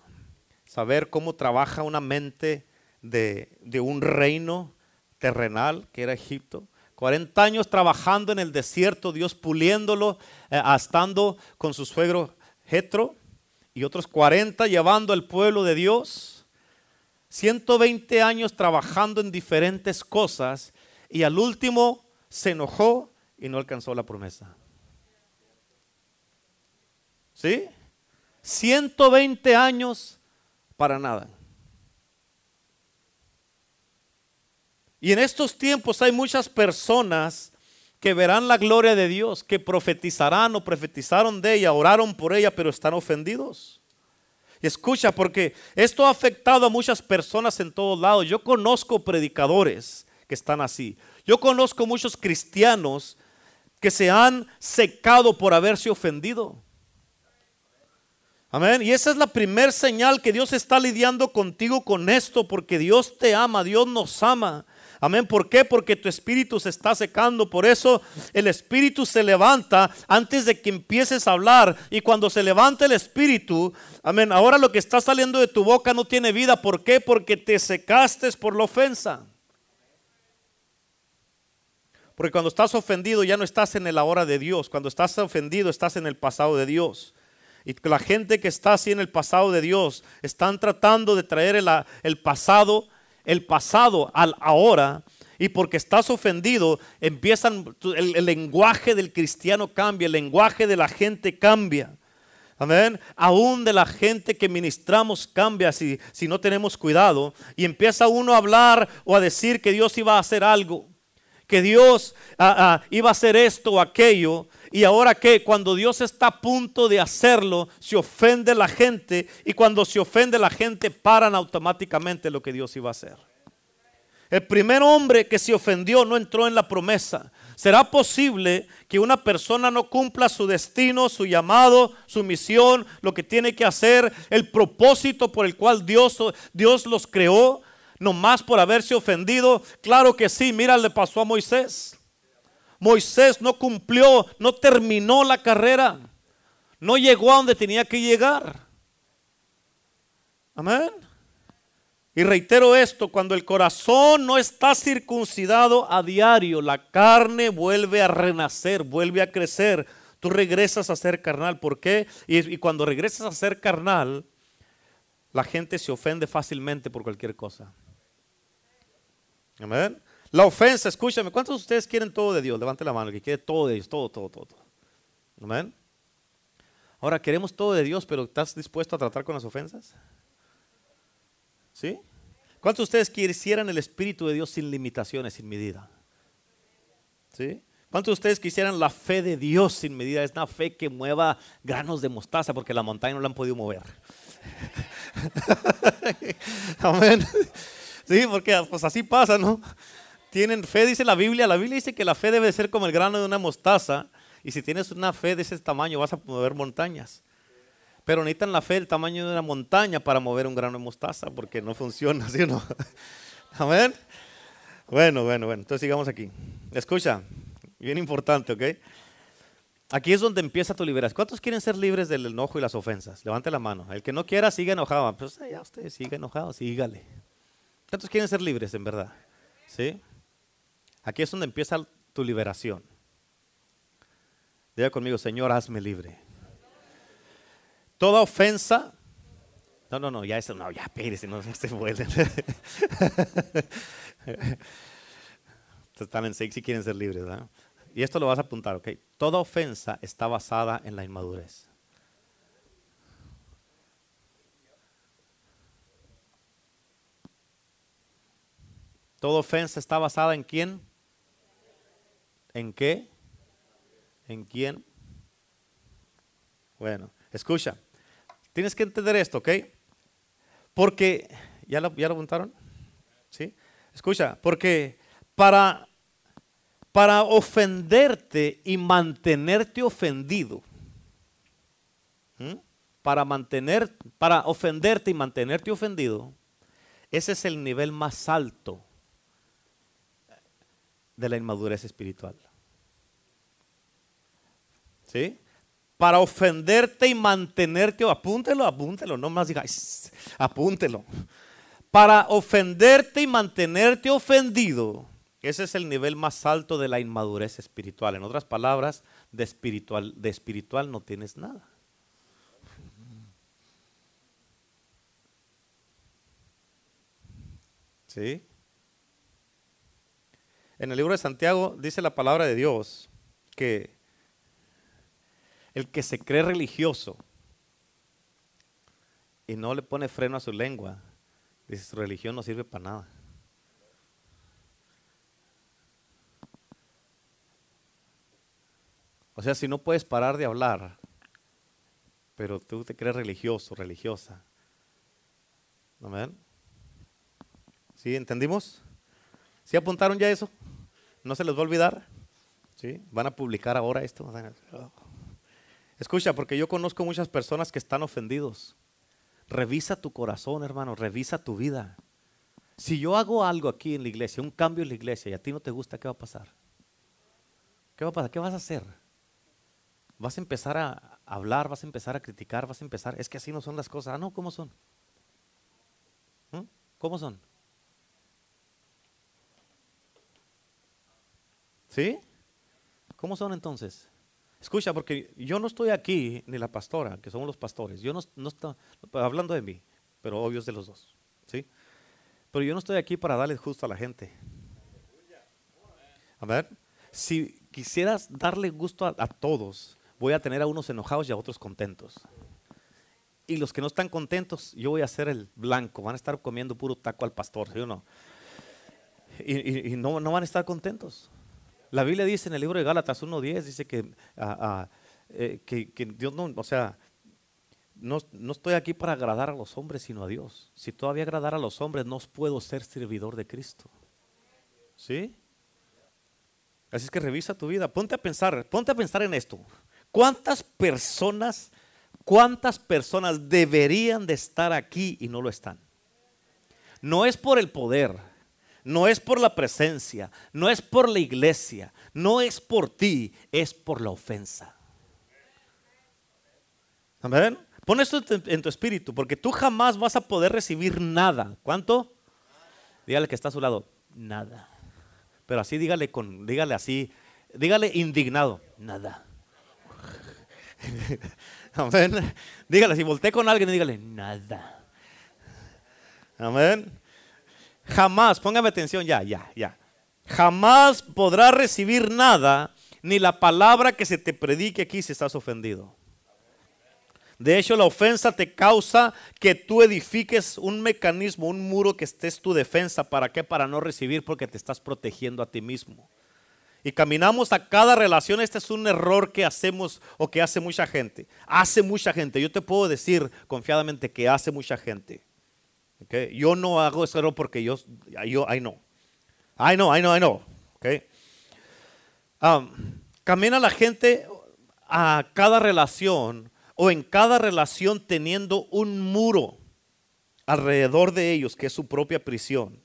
Speaker 1: Saber cómo trabaja una mente de, un reino terrenal que era Egipto. 40 años trabajando en el desierto, Dios puliéndolo, eh, estando con su suegro Jetro y otros 40 llevando al pueblo de Dios. 120 años trabajando en diferentes cosas y al último se enojó y no alcanzó la promesa. ¿Sí? 120 años para nada. Y en estos tiempos hay muchas personas que verán la gloria de Dios, que profetizarán o profetizaron de ella, oraron por ella, pero están ofendidos. Y escucha, porque esto ha afectado a muchas personas en todos lados. Yo conozco predicadores que están así. Yo conozco muchos cristianos que se han secado por haberse ofendido. Amén. Y esa es la primera señal que Dios está lidiando contigo con esto, porque Dios te ama, Dios nos ama. Amén. ¿Por qué? Porque tu espíritu se está secando. Por eso el espíritu se levanta antes de que empieces a hablar. Y cuando se levanta el espíritu, amén. Ahora lo que está saliendo de tu boca no tiene vida. ¿Por qué? Porque te secaste por la ofensa. Porque cuando estás ofendido ya no estás en la hora de Dios. Cuando estás ofendido estás en el pasado de Dios. Y la gente que está así en el pasado de Dios están tratando de traer el, el pasado el pasado al ahora y porque estás ofendido, empiezan, el, lenguaje del cristiano cambia, el lenguaje de la gente cambia. Amén. Aún de la gente que ministramos cambia si, si no tenemos cuidado. Y empieza uno a hablar o a decir que Dios iba a hacer algo, que Dios ah, ah, iba a hacer esto o aquello. Y ahora que cuando Dios está a punto de hacerlo, se ofende la gente y cuando se ofende la gente paran automáticamente lo que Dios iba a hacer. El primer hombre que se ofendió no entró en la promesa. ¿Será posible que una persona no cumpla su destino, su llamado, su misión, lo que tiene que hacer, el propósito por el cual Dios, Dios los creó, nomás por haberse ofendido? Claro que sí, mira, le pasó a Moisés. Moisés no cumplió, no terminó la carrera, no llegó a donde tenía que llegar. Amén. Y reitero esto, cuando el corazón no está circuncidado a diario, la carne vuelve a renacer, vuelve a crecer. Tú regresas a ser carnal. ¿Por qué? Y, y cuando regresas a ser carnal, la gente se ofende fácilmente por cualquier cosa. Amén. La ofensa, escúchame, ¿cuántos de ustedes quieren todo de Dios? Levante la mano, que quiere todo de Dios, todo, todo, todo. Amén. Ahora queremos todo de Dios, pero ¿estás dispuesto a tratar con las ofensas? ¿Sí? ¿Cuántos de ustedes quisieran el Espíritu de Dios sin limitaciones, sin medida? ¿Sí? ¿Cuántos de ustedes quisieran la fe de Dios sin medida? Es una fe que mueva granos de mostaza porque la montaña no la han podido mover. Amén. Sí, porque pues así pasa, ¿no? Tienen fe, dice la Biblia. La Biblia dice que la fe debe ser como el grano de una mostaza. Y si tienes una fe de ese tamaño, vas a mover montañas. Pero necesitan la fe del tamaño de una montaña para mover un grano de mostaza, porque no funciona, ¿sí o no? Amén. Bueno, bueno, bueno. Entonces sigamos aquí. Escucha, bien importante, ¿ok? Aquí es donde empieza tu liberación. ¿Cuántos quieren ser libres del enojo y las ofensas? Levante la mano. El que no quiera, siga enojado. Pues ya usted sigue enojado, sígale. ¿Cuántos quieren ser libres en verdad? ¿Sí? Aquí es donde empieza tu liberación. Diga conmigo, Señor, hazme libre. Toda ofensa. No, no, no, ya eso, no, ya, espérese, no se vuelven. Están en seis si quieren ser libres, ¿verdad? Y esto lo vas a apuntar, ¿ok? Toda ofensa está basada en la inmadurez. Toda ofensa está basada en quién? ¿En qué? ¿En quién? Bueno, escucha. Tienes que entender esto, ¿ok? Porque, ¿ya lo, ya lo? ¿Sí? Escucha, porque para, para ofenderte y mantenerte ofendido, para mantener, para ofenderte y mantenerte ofendido, ese es el nivel más alto de la inmadurez espiritual. ¿Sí? Para ofenderte y mantenerte, apúntelo, apúntelo, no más digas, apúntelo. Para ofenderte y mantenerte ofendido, ese es el nivel más alto de la inmadurez espiritual. En otras palabras, de espiritual, de espiritual no tienes nada. ¿Sí? En el libro de Santiago dice la palabra de Dios que el que se cree religioso y no le pone freno a su lengua, dice su religión no sirve para nada. O sea, si no puedes parar de hablar, pero tú te crees religioso, religiosa. ¿Amén? ¿Sí? ¿Entendimos? ¿Sí apuntaron ya eso? ¿No se les va a olvidar? ¿Sí? ¿Van a publicar ahora esto? Escucha, porque yo conozco muchas personas que están ofendidos. Revisa tu corazón, hermano, revisa tu vida. Si yo hago algo aquí en la iglesia, un cambio en la iglesia y a ti no te gusta, ¿qué va a pasar? ¿Qué va a pasar? ¿Qué vas a hacer? ¿Vas a empezar a hablar? ¿Vas a empezar a criticar? ¿Vas a empezar? Es que así no son las cosas. Ah, no, ¿cómo son? ¿Mm? ¿Cómo son? ¿Sí? ¿Cómo son entonces? Escucha, porque yo no estoy aquí, ni la pastora, que somos los pastores. Yo no, no estoy hablando de mí, pero obvio es de los dos. ¿sí? Pero yo no estoy aquí para darle justo a la gente. A ver, si quisieras darle gusto a, todos, voy a tener a unos enojados y a otros contentos. Y los que no están contentos, yo voy a ser el blanco. Van a estar comiendo puro taco al pastor, ¿sí o no? Y, no, no van a estar contentos. La Biblia dice en el libro de Gálatas 1.10, dice que, ah, ah, eh, que, que, Dios no, o sea, no, no, estoy aquí para agradar a los hombres, sino a Dios. Si todavía agradar a los hombres, no puedo ser servidor de Cristo. ¿Sí? Así es que revisa tu vida. Ponte a pensar, ponte a pensar en esto. ¿Cuántas personas, cuántas personas deberían de estar aquí y no lo están? No es por el poder, no es por la presencia, no es por la iglesia, no es por ti, es por la ofensa. Amén. Pon esto en tu espíritu, porque tú jamás vas a poder recibir nada. ¿Cuánto? Dígale que está a su lado, nada. Pero así dígale con, dígale así, dígale indignado, nada. Amén. Dígale, si volteé con alguien, dígale, nada. Amén. Jamás, póngame atención ya, ya, ya. Jamás podrás recibir nada, ni la palabra que se te predique aquí si estás ofendido. De hecho, la ofensa te causa que tú edifiques un mecanismo, un muro que estés tu defensa. ¿Para qué? Para no recibir porque te estás protegiendo a ti mismo. y caminamos a cada relación, este es un error que hacemos o que hace mucha gente. Hace mucha gente. Yo te puedo decir confiadamente que hace mucha gente. Okay? Yo no hago error porque yo, yo, I know. I know, I know, I know. Okay? Um, camina la gente a cada relación o en cada relación teniendo un muro alrededor de ellos que es su propia prisión.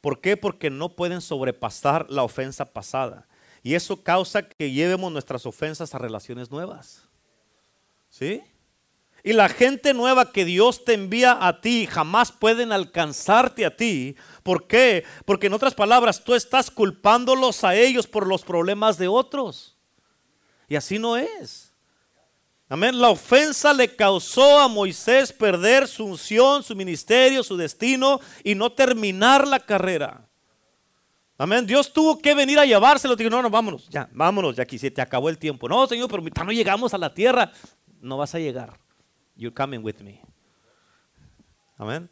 Speaker 1: ¿Por qué? Porque no pueden sobrepasar la ofensa pasada. Y eso causa que llevemos nuestras ofensas a relaciones nuevas. ¿Sí? Y la gente nueva que Dios te envía a ti jamás pueden alcanzarte a ti. ¿Por qué? Porque en otras palabras, tú estás culpándolos a ellos por los problemas de otros. Y así no es. Amén. La ofensa le causó a Moisés perder su unción, su ministerio, su destino y no terminar la carrera. Amén. Dios tuvo que venir a llevárselo. Dijo, no, no, vámonos, ya, vámonos, ya aquí se te acabó el tiempo. No, Señor, pero no llegamos a la tierra. No vas a llegar. You're coming with me. Amén.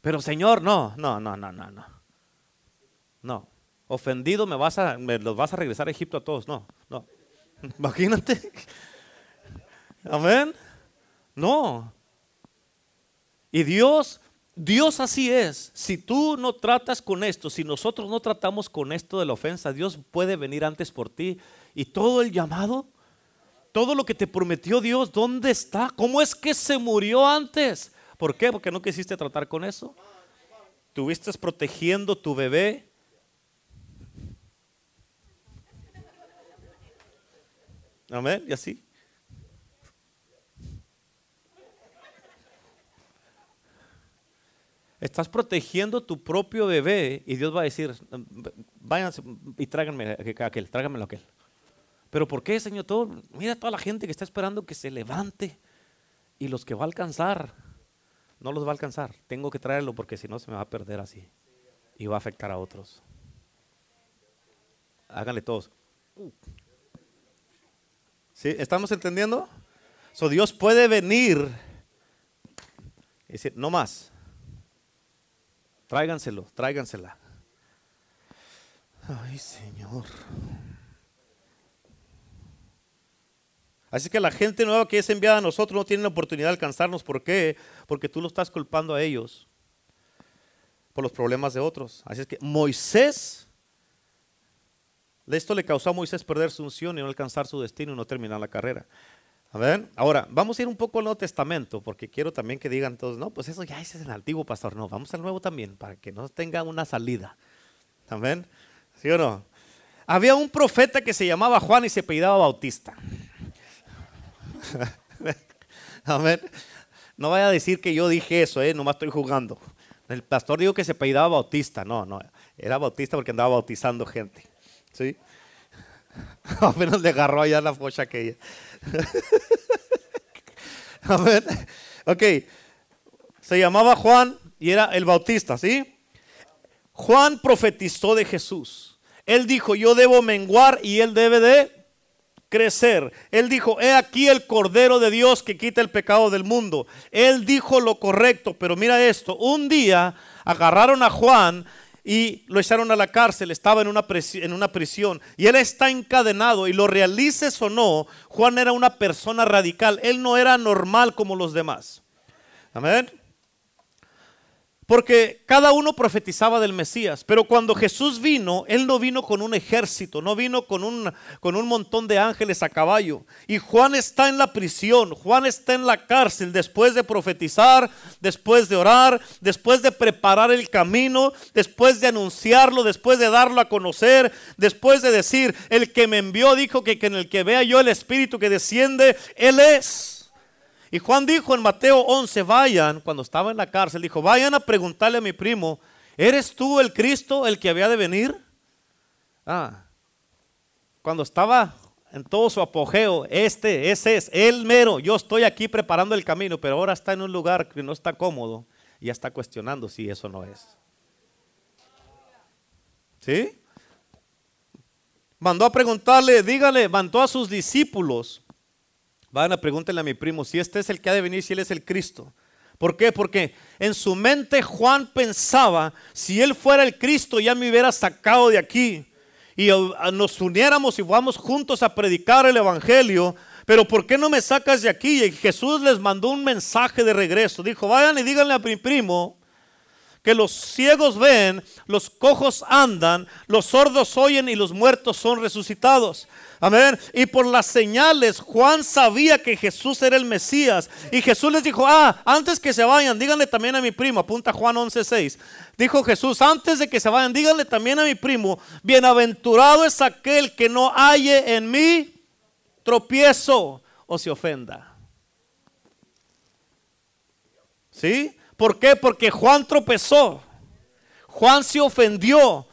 Speaker 1: Pero Señor, no, no, no, no, no, no. No. Ofendido me vas a, me los vas a regresar a Egipto a todos. No, no. Imagínate. Amén. No. Y Dios, Dios así es. Si tú no tratas con esto, si nosotros no tratamos con esto de la ofensa, Dios puede venir antes por ti. Y todo el llamado, todo lo que te prometió Dios, ¿dónde está? ¿Cómo es que se murió antes? ¿Por qué? Porque no quisiste tratar con eso. Tuviste protegiendo tu bebé. Amén. Y así. Estás protegiendo tu propio bebé y Dios va a decir, váyanse y tráiganme aquel, tráiganmelo aquel. Pero ¿por qué, Señor? Todo, mira toda la gente que está esperando que se levante y los que va a alcanzar, no los va a alcanzar. Tengo que traerlo porque si no se me va a perder así y va a afectar a otros. Háganle todos. ¿Sí? ¿Estamos entendiendo? So Dios puede venir y decir, no más. Tráiganselo, tráigansela. Ay, Señor. Así que la gente nueva que es enviada a nosotros no tiene la oportunidad de alcanzarnos. ¿Por qué? Porque tú lo estás culpando a ellos por los problemas de otros. Así es que Moisés, esto le causó a Moisés perder su unción y no alcanzar su destino y no terminar la carrera. A ahora vamos a ir un poco al Nuevo Testamento, porque quiero también que digan todos, no, pues eso ya es el antiguo pastor. No, vamos al Nuevo también, para que no tenga una salida. Amén. ¿Sí o no? Había un profeta que se llamaba Juan y se apellidaba Bautista. Amén. No vaya a decir que yo dije eso, ¿eh? nomás estoy jugando. El pastor dijo que se apellidaba Bautista. No, no, era Bautista porque andaba bautizando gente. ¿Sí? Apenas le agarró allá la focha aquella. Amén. Ok. Se llamaba Juan y era el bautista, ¿sí? Juan profetizó de Jesús. Él dijo, yo debo menguar y él debe de crecer. Él dijo, he aquí el Cordero de Dios que quita el pecado del mundo. Él dijo lo correcto, pero mira esto, un día agarraron a Juan y lo echaron a la cárcel, estaba en una, en una prisión y él está encadenado y lo realices o no, Juan era una persona radical, él no era normal como los demás. Amén. Porque cada uno profetizaba del Mesías, pero cuando Jesús vino, Él no vino con un ejército, no vino con un, con un montón de ángeles a caballo. Y Juan está en la prisión, Juan está en la cárcel después de profetizar, después de orar, después de preparar el camino, después de anunciarlo, después de darlo a conocer, después de decir, el que me envió dijo que, que en el que vea yo el Espíritu que desciende, Él es. Y Juan dijo en Mateo 11, vayan, cuando estaba en la cárcel, dijo, vayan a preguntarle a mi primo, ¿eres tú el Cristo, el que había de venir? Ah, cuando estaba en todo su apogeo, este, ese es, el mero, yo estoy aquí preparando el camino, pero ahora está en un lugar que no está cómodo y está cuestionando si eso no es. ¿Sí? Mandó a preguntarle, dígale, mandó a sus discípulos Van a pregúntenle a mi primo si este es el que ha de venir, si él es el Cristo. ¿Por qué? Porque en su mente Juan pensaba, si él fuera el Cristo ya me hubiera sacado de aquí. y nos uniéramos y vamos juntos a predicar el Evangelio, pero ¿por qué no me sacas de aquí? Y Jesús les mandó un mensaje de regreso. Dijo, vayan y díganle a mi primo que los ciegos ven, los cojos andan, los sordos oyen y los muertos son resucitados. Amén. Y por las señales, Juan sabía que Jesús era el Mesías. Y Jesús les dijo, ah, antes que se vayan, díganle también a mi primo, apunta Juan 11.6. Dijo Jesús, antes de que se vayan, díganle también a mi primo, bienaventurado es aquel que no halle en mí tropiezo o se ofenda. ¿Sí? ¿Por qué? Porque Juan tropezó. Juan se ofendió.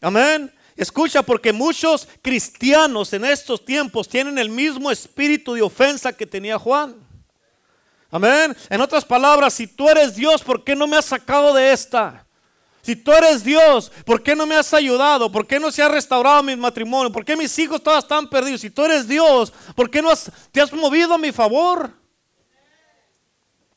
Speaker 1: Amén. Escucha, porque muchos cristianos en estos tiempos tienen el mismo espíritu de ofensa que tenía Juan. Amén. En otras palabras, si tú eres Dios, ¿por qué no me has sacado de esta? Si tú eres Dios, ¿por qué no me has ayudado? ¿Por qué no se ha restaurado mi matrimonio? ¿Por qué mis hijos todos están perdidos? Si tú eres Dios, ¿por qué no te has movido a mi favor?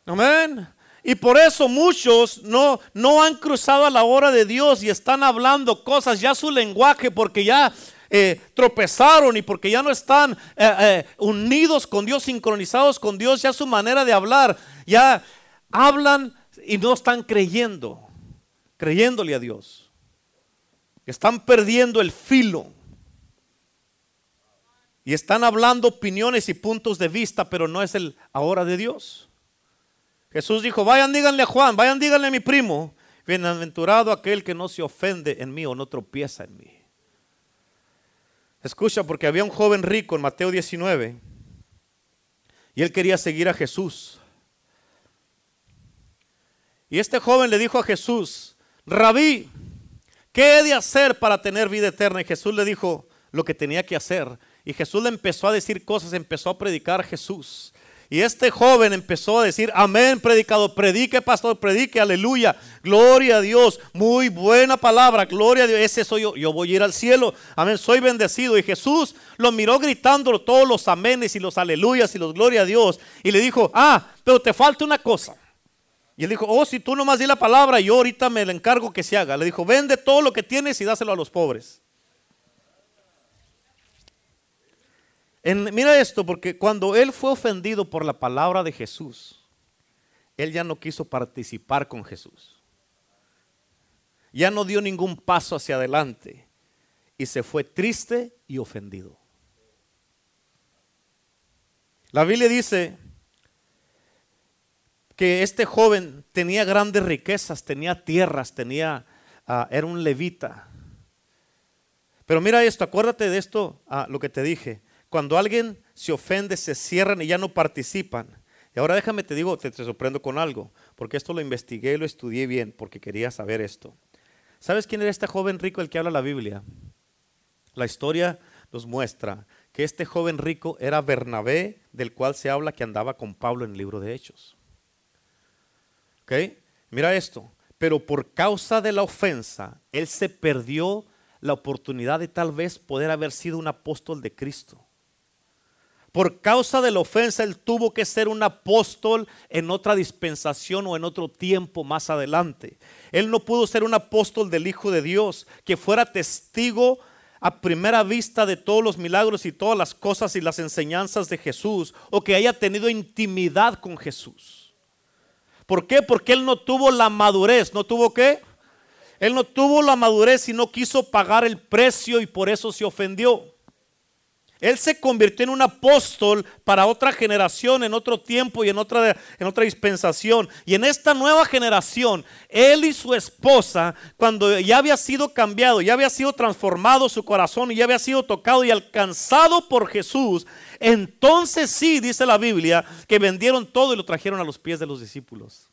Speaker 1: Amén. Y por eso muchos no, no han cruzado a la hora de Dios y están hablando cosas, ya su lenguaje, porque ya eh, tropezaron y porque ya no están eh, eh, unidos con Dios, sincronizados con Dios, ya su manera de hablar, ya hablan y no están creyendo, creyéndole a Dios. Están perdiendo el filo. Y están hablando opiniones y puntos de vista, pero no es el ahora de Dios. Jesús dijo, vayan díganle a Juan, vayan díganle a mi primo, bienaventurado aquel que no se ofende en mí o no tropieza en mí. Escucha, porque había un joven rico en Mateo 19 y él quería seguir a Jesús. Y este joven le dijo a Jesús, rabí, ¿qué he de hacer para tener vida eterna? Y Jesús le dijo lo que tenía que hacer. Y Jesús le empezó a decir cosas, empezó a predicar a Jesús. Y este joven empezó a decir, amén, predicado, predique, pastor, predique, aleluya, gloria a Dios, muy buena palabra, gloria a Dios, ese soy yo, yo voy a ir al cielo, amén, soy bendecido. Y Jesús lo miró gritando todos los amenes y los aleluyas y los gloria a Dios. Y le dijo, ah, pero te falta una cosa. Y él dijo, oh, si tú nomás di la palabra, yo ahorita me le encargo que se haga. Le dijo, vende todo lo que tienes y dáselo a los pobres. Mira esto, porque cuando él fue ofendido por la palabra de Jesús, él ya no quiso participar con Jesús. Ya no dio ningún paso hacia adelante y se fue triste y ofendido. La Biblia dice que este joven tenía grandes riquezas, tenía tierras, tenía, ah, era un levita. Pero mira esto, acuérdate de esto, ah, lo que te dije. Cuando alguien se ofende, se cierran y ya no participan. Y ahora déjame te digo, te, sorprendo con algo, porque esto lo investigué y lo estudié bien, porque quería saber esto. ¿Sabes quién era este joven rico el que habla la Biblia? La historia nos muestra que este joven rico era Bernabé, del cual se habla que andaba con Pablo en el libro de Hechos. Mira esto. Pero por causa de la ofensa, él se perdió la oportunidad de tal vez poder haber sido un apóstol de Cristo. Por causa de la ofensa, él tuvo que ser un apóstol en otra dispensación o en otro tiempo más adelante. Él no pudo ser un apóstol del Hijo de Dios, que fuera testigo a primera vista de todos los milagros y todas las cosas y las enseñanzas de Jesús, o que haya tenido intimidad con Jesús. ¿Por qué? Porque él no tuvo la madurez. ¿No tuvo qué? Él no tuvo la madurez y no quiso pagar el precio y por eso se ofendió. Él se convirtió en un apóstol para otra generación, en otro tiempo y en otra, en otra dispensación. Y en esta nueva generación, él y su esposa, cuando ya había sido cambiado, ya había sido transformado su corazón y ya había sido tocado y alcanzado por Jesús, entonces sí, dice la Biblia, que vendieron todo y lo trajeron a los pies de los discípulos.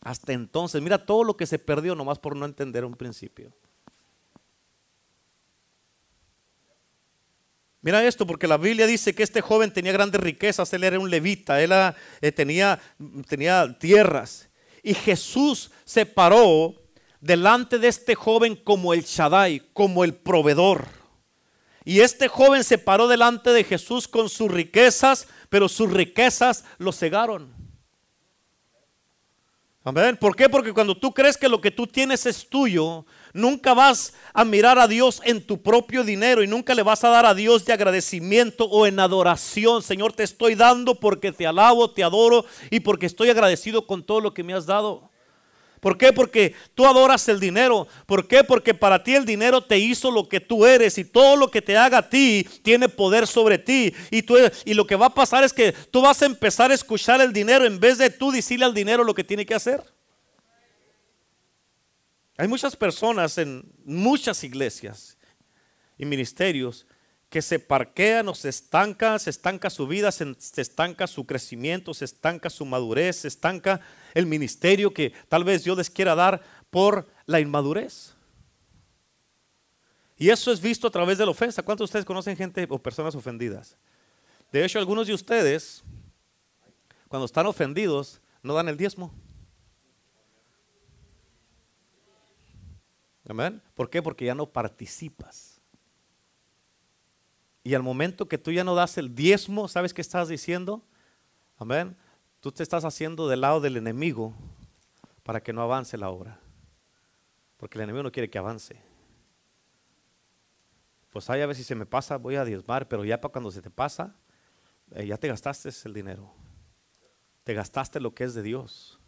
Speaker 1: Hasta entonces, mira todo lo que se perdió nomás por no entender un principio. Mira esto, porque la Biblia dice que este joven tenía grandes riquezas, él era un levita, él eh, tenía, tenía tierras. Y Jesús se paró delante de este joven como el Shaddai, como el proveedor. Y este joven se paró delante de Jesús con sus riquezas, pero sus riquezas lo cegaron. Amén. ¿Por qué? Porque cuando tú crees que lo que tú tienes es tuyo, nunca vas a mirar a Dios en tu propio dinero y nunca le vas a dar a Dios de agradecimiento o en adoración. Señor, te estoy dando porque te alabo, te adoro y porque estoy agradecido con todo lo que me has dado. ¿Por qué? Porque tú adoras el dinero. ¿Por qué? Porque para ti el dinero te hizo lo que tú eres y todo lo que te haga a ti tiene poder sobre ti. Y, tú, y lo que va a pasar es que tú vas a empezar a escuchar el dinero en vez de tú decirle al dinero lo que tiene que hacer. Hay muchas personas en muchas iglesias y ministerios que se parquean o se estancan, se estanca su vida, se, estanca su crecimiento, se estanca su madurez, se estanca el ministerio que tal vez Dios les quiera dar por la inmadurez. Y eso es visto a través de la ofensa. ¿Cuántos de ustedes conocen gente o personas ofendidas? De hecho, algunos de ustedes, cuando están ofendidos, no dan el diezmo. Amén. ¿Por qué? Porque ya no participas. Y al momento que tú ya no das el diezmo, ¿sabes qué estás diciendo? Amén. Tú te estás haciendo del lado del enemigo para que no avance la obra. Porque el enemigo no quiere que avance. Pues ahí a ver si se me pasa, voy a diezmar, pero ya para cuando se te pasa, eh, ya te gastaste el dinero. Te gastaste lo que es de Dios.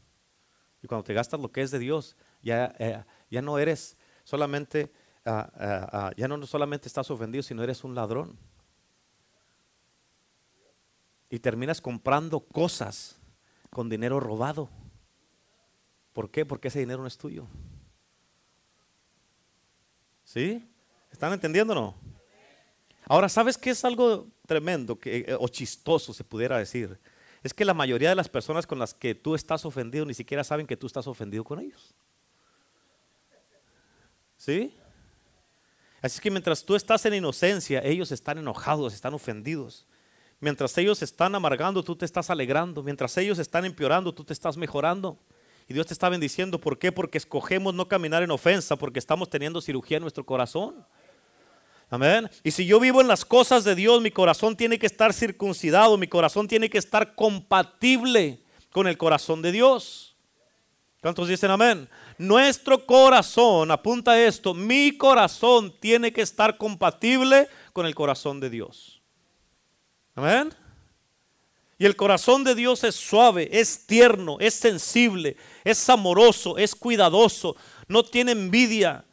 Speaker 1: Y cuando te gastas lo que es de Dios, ya, eh, ya no eres solamente, ah, ah, ah, ya no solamente estás ofendido, sino eres un ladrón. Y terminas comprando cosas con dinero robado. ¿Por qué? Porque ese dinero no es tuyo. ¿Sí? ¿Están entendiendo o no? Ahora, ¿sabes qué es algo tremendo que, eh, o chistoso se pudiera decir? Es que la mayoría de las personas con las que tú estás ofendido ni siquiera saben que tú estás ofendido con ellos. ¿Sí? Así que mientras tú estás en inocencia, ellos están enojados, están ofendidos. Mientras ellos están amargando, tú te estás alegrando. Mientras ellos están empeorando, tú te estás mejorando. Y Dios te está bendiciendo. ¿Por qué? Porque escogemos no caminar en ofensa, porque estamos teniendo cirugía en nuestro corazón. Amén. Y si yo vivo en las cosas de Dios, mi corazón tiene que estar circuncidado, mi corazón tiene que estar compatible con el corazón de Dios. ¿Cuántos dicen amén? Nuestro corazón, apunta esto, mi corazón tiene que estar compatible con el corazón de Dios. Amén. Y el corazón de Dios es suave, es tierno, es sensible, es amoroso, es cuidadoso, no tiene envidia.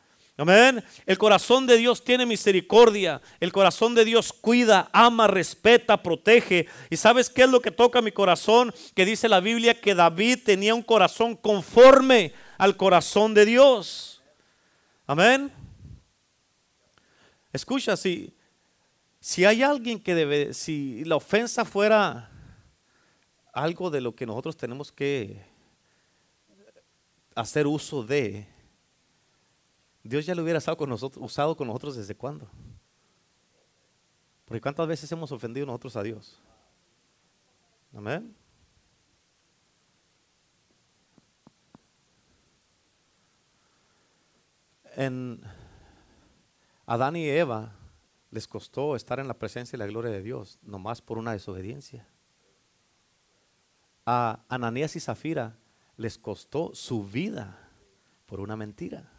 Speaker 1: Amén. El corazón de Dios tiene misericordia. El corazón de Dios cuida, ama, respeta, protege. ¿Y sabes qué es lo que toca mi corazón? Que dice la Biblia que David tenía un corazón conforme al corazón de Dios. Amén. Escucha, si, si hay alguien que debe, si la ofensa fuera algo de lo que nosotros tenemos que hacer uso de, Dios ya lo hubiera usado con nosotros, usado con nosotros desde cuándo. Porque cuántas veces hemos ofendido nosotros a Dios. Amén. En Adán y Eva les costó estar en la presencia y la gloria de Dios, nomás por una desobediencia. A Ananías y Zafira les costó su vida por una mentira.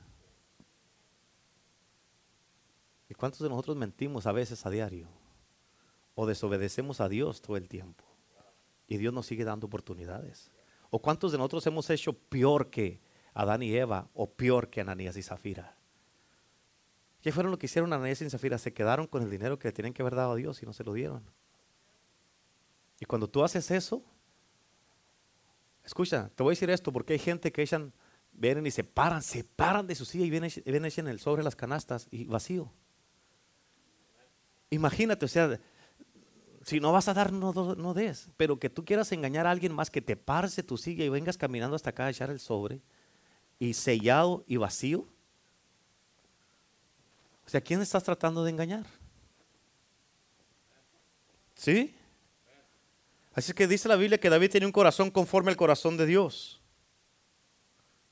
Speaker 1: ¿Y cuántos de nosotros mentimos a veces a diario? O desobedecemos a Dios todo el tiempo. Y Dios nos sigue dando oportunidades. ¿O cuántos de nosotros hemos hecho peor que Adán y Eva o peor que Ananías y Zafira? ¿Qué fueron lo que hicieron Ananías y Zafira? Se quedaron con el dinero que le tienen que haber dado a Dios y no se lo dieron. Y cuando tú haces eso, escucha, te voy a decir esto porque hay gente que echan, vienen y se paran, se paran de su silla y vienen, vienen echan el sobre las canastas y vacío. Imagínate, o sea, si no vas a dar, no, des, pero que tú quieras engañar a alguien más, que te parse tu silla y vengas caminando hasta acá a echar el sobre y sellado y vacío. O sea, ¿quién estás tratando de engañar? ¿Sí? Así que dice la Biblia que David tiene un corazón conforme al corazón de Dios.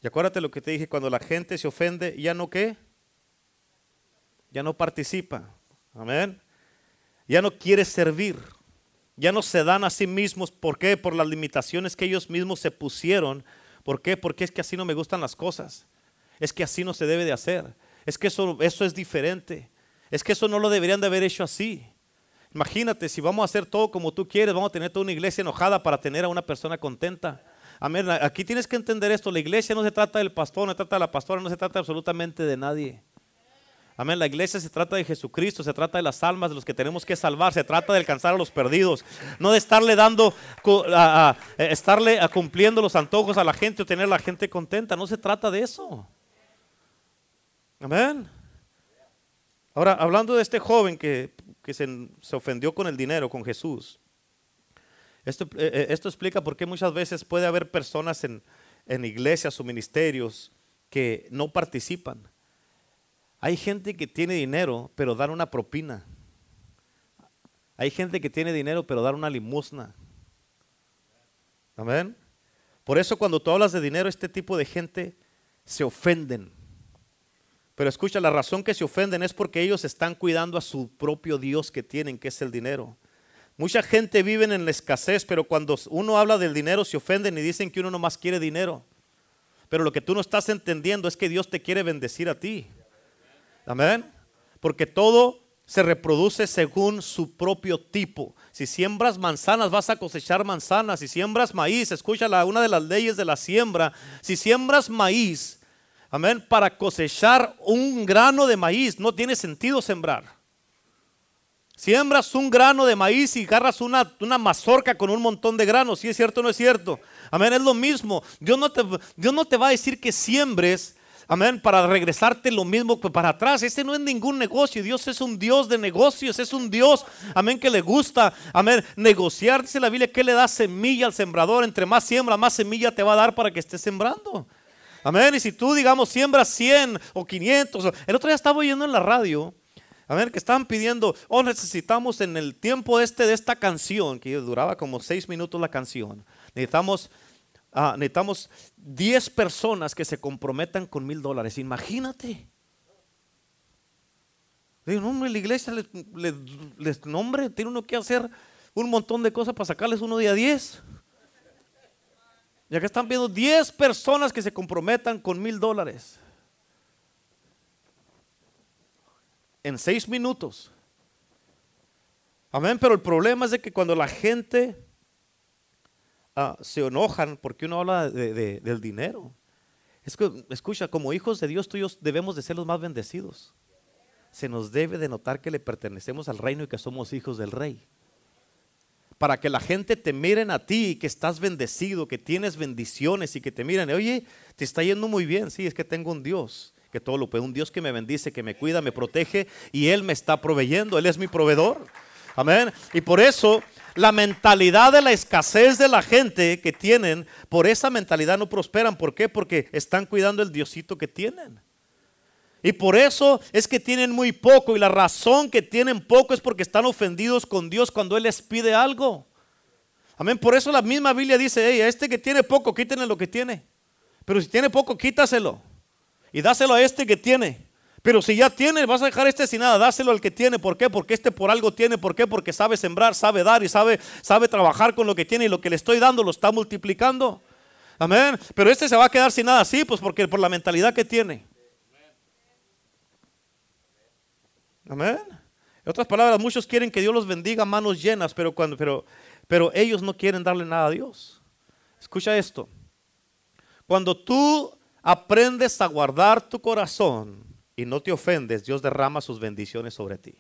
Speaker 1: Y acuérdate lo que te dije, cuando la gente se ofende, ya no qué? Ya no participa. Amén. Ya no quiere servir. Ya no se dan a sí mismos. ¿Por qué? Por las limitaciones que ellos mismos se pusieron ¿Por qué? Porque es que así no me gustan las cosas. Es que así no se debe de hacer. Es que eso, eso es diferente. Es que eso no lo deberían de haber hecho así. Imagínate, si vamos a hacer todo como tú quieres, vamos a tener toda una iglesia enojada para tener a una persona contenta. Amén. Aquí tienes que entender esto. La iglesia no se trata del pastor, no se trata de la pastora, no se trata absolutamente de nadie. Amén. La iglesia se trata de Jesucristo, se trata de las almas de los que tenemos que salvar, se trata de alcanzar a los perdidos, no de estarle dando, a, eh, estarle cumpliendo los antojos a la gente o tener a la gente contenta. No se trata de eso. Amén. Ahora, hablando de este joven que, se, ofendió con el dinero, con Jesús, esto, eh, eh, esto, explica por qué muchas veces puede haber personas en, en iglesias o ministerios que no participan hay gente que tiene dinero, pero dar una propina. Hay gente que tiene dinero, pero dar una limosna. Amén. Por eso cuando tú hablas de dinero, este tipo de gente se ofenden. Pero escucha, la razón que se ofenden es porque ellos están cuidando a su propio Dios que tienen, que es el dinero. Mucha gente vive en la escasez, pero cuando uno habla del dinero se ofenden y dicen que uno nomás quiere dinero. Pero lo que tú no estás entendiendo es que Dios te quiere bendecir a ti. Amén. Porque todo se reproduce según su propio tipo. Si siembras manzanas, vas a cosechar manzanas. Si siembras maíz, escucha una de las leyes de la siembra. Si siembras maíz, amén, para cosechar un grano de maíz, no tiene sentido sembrar. Siembras un grano de maíz y agarras una, una mazorca con un montón de granos. Si es cierto o no es cierto. Amén, es lo mismo. Dios no te, Dios no te va a decir que siembres Amén, para regresarte lo mismo para atrás. Este no es ningún negocio. Dios es un Dios de negocios. Es un Dios, amén, que le gusta, amén, negociar. Dice la Biblia que le da semilla al sembrador. Entre más siembra, más semilla te va a dar para que estés sembrando. Amén. Y si tú, digamos, siembras 100 o 500. El otro día estaba oyendo en la radio. A ver, que estaban pidiendo, oh, necesitamos en el tiempo este de esta canción, que duraba como seis minutos la canción, necesitamos Ah, necesitamos 10 personas que se comprometan con mil dólares. Imagínate. Digo, no, la iglesia les, nombre, tiene uno que hacer un montón de cosas para sacarles uno día 10. Ya que están viendo 10 personas que se comprometan con mil dólares. En seis minutos. Amén, pero el problema es que cuando la gente Ah, se enojan porque uno habla del dinero. Escucha, como hijos de Dios tuyos debemos de ser los más bendecidos. Se nos debe de notar que le pertenecemos al reino y que somos hijos del rey. Para que la gente te miren a ti, que estás bendecido, que tienes bendiciones y que te miren, oye, te está yendo muy bien. Sí, es que tengo un Dios que todo lo puede, un Dios que me bendice, que me cuida, me protege y Él me está proveyendo, Él es mi proveedor. Amén. Y por eso la mentalidad de la escasez de la gente que tienen, por esa mentalidad no prosperan. ¿Por qué? Porque están cuidando el diosito que tienen. Y por eso es que tienen muy poco. Y la razón que tienen poco es porque están ofendidos con Dios cuando Él les pide algo. Amén. Por eso la misma Biblia dice, hey, a este que tiene poco, quítenle lo que tiene. Pero si tiene poco, quítaselo. Y dáselo a este que tiene. Pero si ya tiene, vas a dejar este sin nada, dáselo al que tiene. ¿Por qué? Porque este por algo tiene. ¿Por qué? Porque sabe sembrar, sabe dar y sabe, sabe trabajar con lo que tiene y lo que le estoy dando lo está multiplicando. Amén. Pero este se va a quedar sin nada, sí, pues porque por la mentalidad que tiene. Amén. En otras palabras, muchos quieren que Dios los bendiga manos llenas, pero, cuando, pero, pero ellos no quieren darle nada a Dios. Escucha esto. Cuando tú aprendes a guardar tu corazón, y no te ofendes, Dios derrama sus bendiciones sobre ti.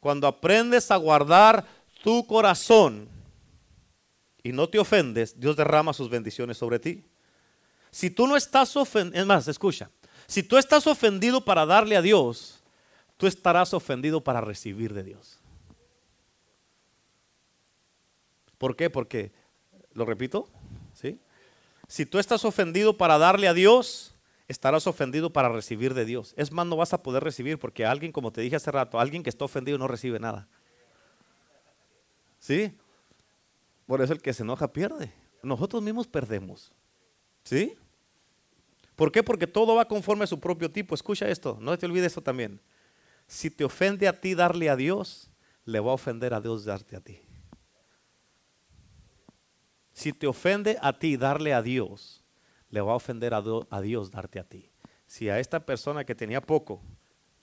Speaker 1: Cuando aprendes a guardar tu corazón y no te ofendes, Dios derrama sus bendiciones sobre ti. Si tú no estás ofendido, es más, escucha, si tú estás ofendido para darle a Dios, tú estarás ofendido para recibir de Dios. ¿Por qué? Porque, lo repito, ¿sí? Si tú estás ofendido para darle a Dios, estarás ofendido para recibir de Dios. Es más, no vas a poder recibir porque alguien, como te dije hace rato, alguien que está ofendido no recibe nada. ¿Sí? Por eso el que se enoja pierde. Nosotros mismos perdemos. ¿Sí? ¿Por qué? Porque todo va conforme a su propio tipo. Escucha esto, no te olvides esto también. Si te ofende a ti darle a Dios, le va a ofender a Dios darte a ti. Si te ofende a ti darle a Dios, le va a ofender a, Dios darte a ti. Si a esta persona que tenía poco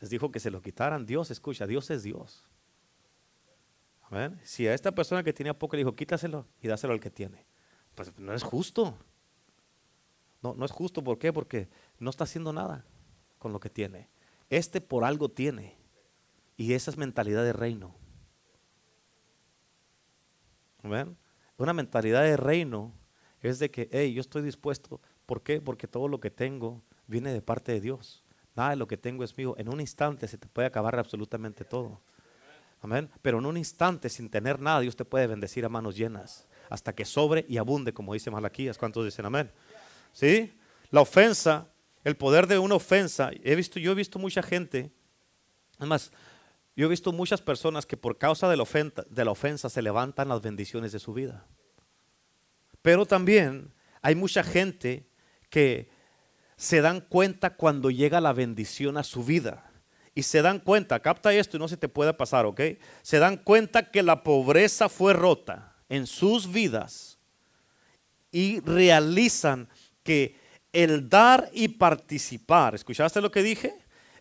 Speaker 1: les dijo que se lo quitaran, Dios escucha, Dios es Dios. Si a esta persona que tenía poco le dijo, quítaselo y dáselo al que tiene, pues no es justo. No, no es justo, ¿por qué? Porque no está haciendo nada con lo que tiene. Este por algo tiene. Y esa es mentalidad de reino. Una mentalidad de reino es de que, hey, yo estoy dispuesto. ¿Por qué? Porque todo lo que tengo viene de parte de Dios. Nada de lo que tengo es mío. En un instante se te puede acabar absolutamente todo. Amén. Pero en un instante, sin tener nada, Dios te puede bendecir a manos llenas. Hasta que sobre y abunde, como dice Malaquías. ¿Cuántos dicen amén? ¿Sí? La ofensa, el poder de una ofensa. He visto, yo he visto mucha gente. Además, yo he visto muchas personas que por causa de la, ofensa, de la ofensa se levantan las bendiciones de su vida. Pero también hay mucha gente que se dan cuenta cuando llega la bendición a su vida y se dan cuenta, capta esto y no se te pueda pasar, ¿ok? Se dan cuenta que la pobreza fue rota en sus vidas y realizan que el dar y participar, ¿escuchaste lo que dije?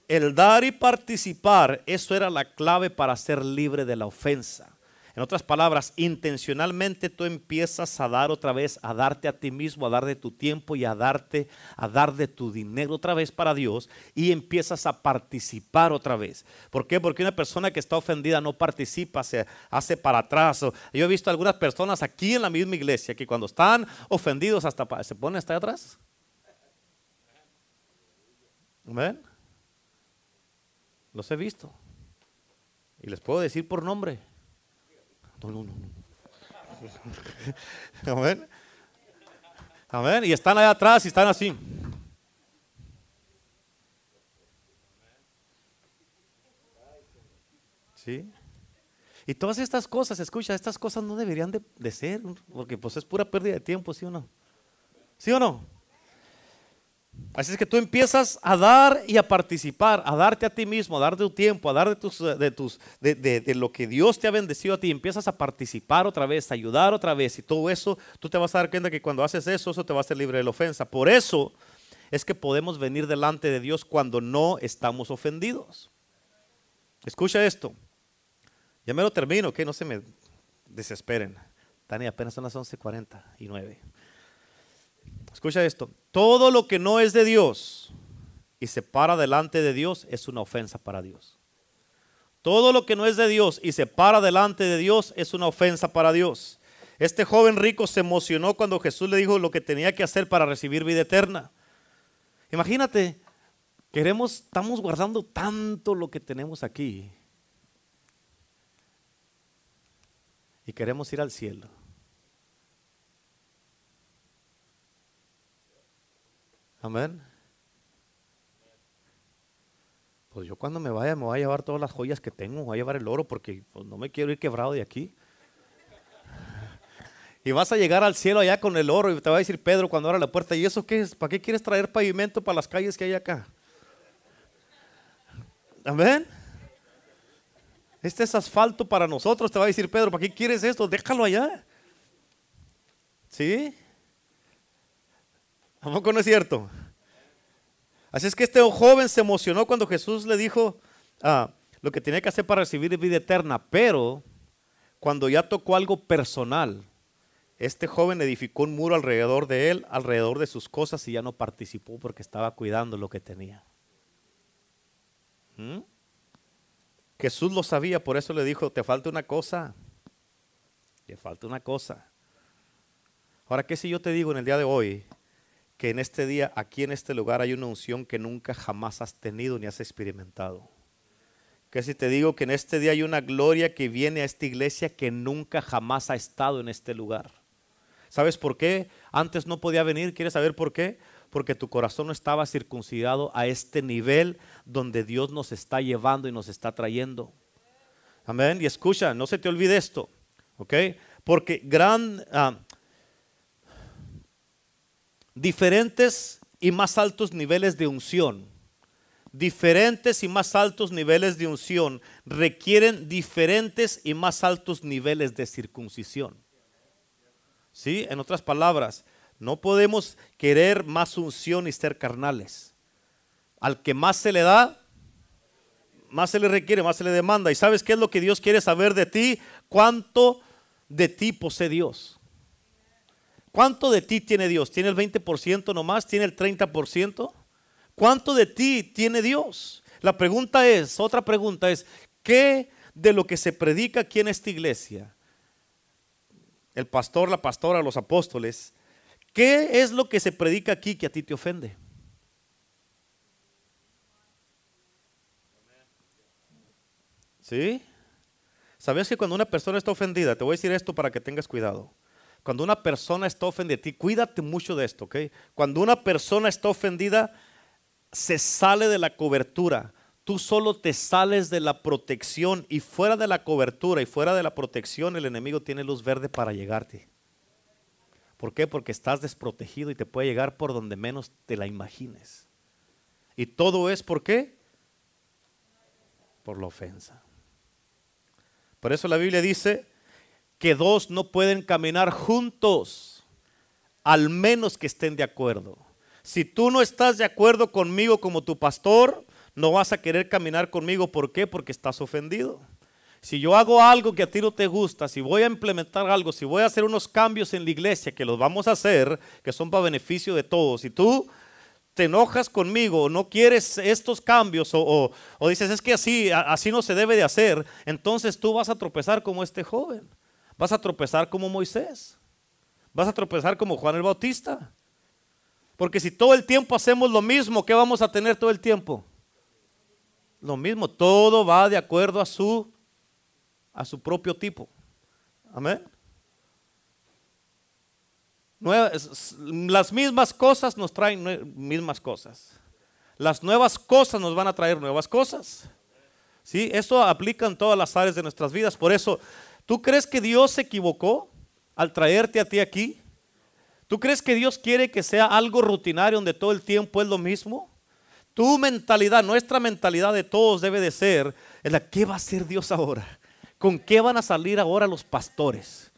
Speaker 1: El dar y participar, eso era la clave para ser libre de la ofensa. En otras palabras, intencionalmente tú empiezas a dar otra vez, a darte a ti mismo, a dar de tu tiempo y a darte, a dar de tu dinero otra vez para Dios y empiezas a participar otra vez. ¿Por qué? Porque una persona que está ofendida no participa, se hace para atrás. Yo he visto algunas personas aquí en la misma iglesia que cuando están ofendidos hasta se ponen hasta atrás. ¿Ven? Los he visto. Y les puedo decir por nombre. No, no, no. Amén. Amén. Y están allá atrás y están así. ¿Sí? Y todas estas cosas, escucha, estas cosas no deberían de, de, ser, porque pues es pura pérdida de tiempo, ¿sí o no? ¿Sí o no? Así es que tú empiezas a dar y a participar, a darte a ti mismo, a dar de tu tiempo, a dar de, tus, de, tus, de, lo que Dios te ha bendecido a ti. Empiezas a participar otra vez, a ayudar otra vez. Y todo eso, tú te vas a dar cuenta que cuando haces eso, eso te va a hacer libre de la ofensa. Por eso es que podemos venir delante de Dios cuando no estamos ofendidos. Escucha esto. Ya me lo termino, que no se me desesperen. Tani, apenas son las 11:49. Escucha esto. Todo lo que no es de Dios y se para delante de Dios es una ofensa para Dios. Todo lo que no es de Dios y se para delante de Dios es una ofensa para Dios. Este joven rico se emocionó cuando Jesús le dijo lo que tenía que hacer para recibir vida eterna. Imagínate, queremos, estamos guardando tanto lo que tenemos aquí y queremos ir al cielo. Amén. Pues yo cuando me vaya me voy a llevar todas las joyas que tengo, voy a llevar el oro porque pues, no me quiero ir quebrado de aquí. Y vas a llegar al cielo allá con el oro y te va a decir Pedro cuando abra la puerta, ¿y eso qué es? ¿Para qué quieres traer pavimento para las calles que hay acá? Amén. Este es asfalto para nosotros, te va a decir Pedro, ¿para qué quieres esto? Déjalo allá. ¿Sí? ¿A poco no es cierto? Así es que este joven se emocionó cuando Jesús le dijo ah, lo que tenía que hacer para recibir vida eterna, pero cuando ya tocó algo personal, este joven edificó un muro alrededor de él, alrededor de sus cosas y ya no participó porque estaba cuidando lo que tenía. ¿Mm? Jesús lo sabía, por eso le dijo, te falta una cosa, te falta una cosa. Ahora, ¿qué si yo te digo en el día de hoy que en este día, aquí en este lugar, hay una unción que nunca jamás has tenido ni has experimentado. Que si te digo que en este día hay una gloria que viene a esta iglesia que nunca jamás ha estado en este lugar. ¿Sabes por qué? Antes no podía venir. ¿Quieres saber por qué? Porque tu corazón no estaba circuncidado a este nivel donde Dios nos está llevando y nos está trayendo. Amén. Y escucha, no se te olvide esto. ¿Ok? Porque gran, ah, diferentes y más altos niveles de unción. Diferentes y más altos niveles de unción requieren diferentes y más altos niveles de circuncisión. ¿Sí? En otras palabras, No podemos querer más unción y ser carnales. Al que más se le da, más se le requiere, más se le demanda. ¿Y sabes qué es lo que Dios quiere saber de ti? ¿Cuánto de ti posee Dios? ¿Cuánto de ti tiene Dios? ¿Tiene el 20% nomás? ¿Tiene el 30%? ¿Cuánto de ti tiene Dios? La pregunta es, otra pregunta es, ¿qué de lo que se predica aquí en esta iglesia? El pastor, la pastora, los apóstoles, ¿qué es lo que se predica aquí que a ti te ofende? ¿Sí? ¿Sabes que cuando una persona está ofendida, te voy a decir esto para que tengas cuidado. Cuando una persona está ofendida, ti, cuídate mucho de esto, ¿ok? Cuando una persona está ofendida, se sale de la cobertura. Tú solo te sales de la protección y fuera de la cobertura y fuera de la protección el enemigo tiene luz verde para llegarte. ¿Por qué? Porque estás desprotegido y te puede llegar por donde menos te la imagines. Y todo es por qué? Por la ofensa. Por eso la Biblia dice que dos no pueden caminar juntos, al menos que estén de acuerdo. Si tú no estás de acuerdo conmigo como tu pastor, no vas a querer caminar conmigo. ¿Por qué? Porque estás ofendido. Si yo hago algo que a ti no te gusta, si voy a implementar algo, si voy a hacer unos cambios en la iglesia que los vamos a hacer, que son para beneficio de todos, si tú te enojas conmigo, no quieres estos cambios o, dices es que así, así no se debe de hacer, entonces tú vas a tropezar como este joven, vas a tropezar como Moisés, vas a tropezar como Juan el Bautista. Porque si todo el tiempo hacemos lo mismo, ¿qué vamos a tener todo el tiempo? Lo mismo, todo va de acuerdo a su a su propio tipo. Amén las mismas cosas nos traen mismas cosas. Las nuevas cosas nos van a traer nuevas cosas. ¿Sí? Esto aplica en todas las áreas de nuestras vidas. Por eso, ¿tú crees que Dios se equivocó al traerte a ti aquí? ¿Tú crees que Dios quiere que sea algo rutinario donde todo el tiempo es lo mismo? Tu mentalidad, nuestra mentalidad de todos debe de ser, en la, ¿qué va a hacer Dios ahora? ¿Con qué van a salir ahora los pastores?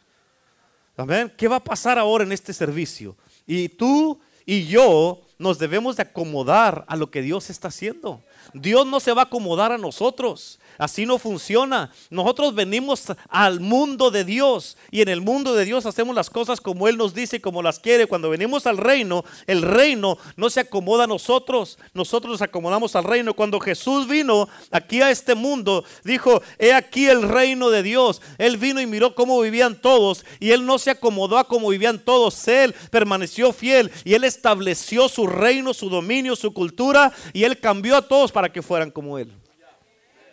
Speaker 1: ¿Qué va a pasar ahora en este servicio? Y tú y yo nos debemos de acomodar a lo que Dios está haciendo. Dios no se va a acomodar a nosotros. Así no funciona. Nosotros venimos al mundo de Dios y en el mundo de Dios hacemos las cosas como Él nos dice como las quiere. Cuando venimos al reino, el reino no se acomoda a nosotros, nosotros nos acomodamos al reino. Cuando Jesús vino aquí a este mundo, dijo, he aquí el reino de Dios. Él vino y miró cómo vivían todos y Él no se acomodó a cómo vivían todos. Él permaneció fiel y Él estableció su reino, su dominio, su cultura y Él cambió a todos para que fueran como Él.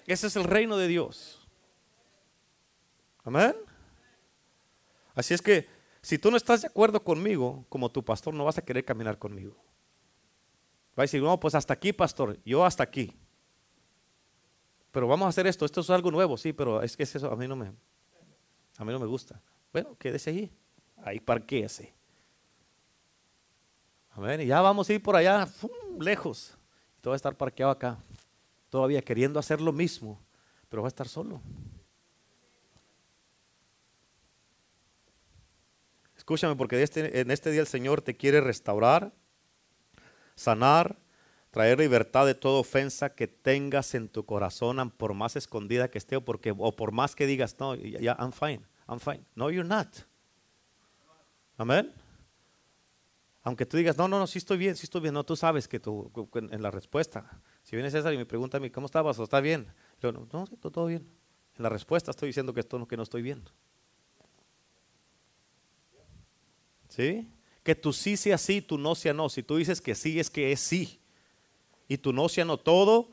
Speaker 1: Ese es el reino de Dios. Amén. Así es que si tú no estás de acuerdo conmigo, como tu pastor, no vas a querer caminar conmigo. Va a decir, no, pues hasta aquí, pastor, yo hasta aquí. Pero vamos a hacer esto, esto es algo nuevo, sí, pero es que eso a mí no me, a mí no me gusta. Bueno, quédese ahí, ahí parquéese. Amén. Y ya vamos a ir por allá, lejos. Va a estar parqueado acá todavía queriendo hacer lo mismo, pero va a estar solo. Escúchame, porque este, en este día el Señor te quiere restaurar, sanar, traer libertad de toda ofensa que tengas en tu corazón, por más escondida que esté o, porque, o por más que digas, no, ya, I'm fine, I'm fine. No, you're not. Amén. Aunque tú digas, no, no, no, sí estoy bien, sí estoy bien, no, tú sabes que tú, en la respuesta, si viene César y me pregunta a mí, ¿cómo estabas? ¿O está bien? No, no, todo bien. En la respuesta estoy diciendo que esto que no estoy bien. ¿Sí? Que tu sí sea sí, tu no sea no. Si tú dices que sí, es que es sí. Y tu no sea no. Todo,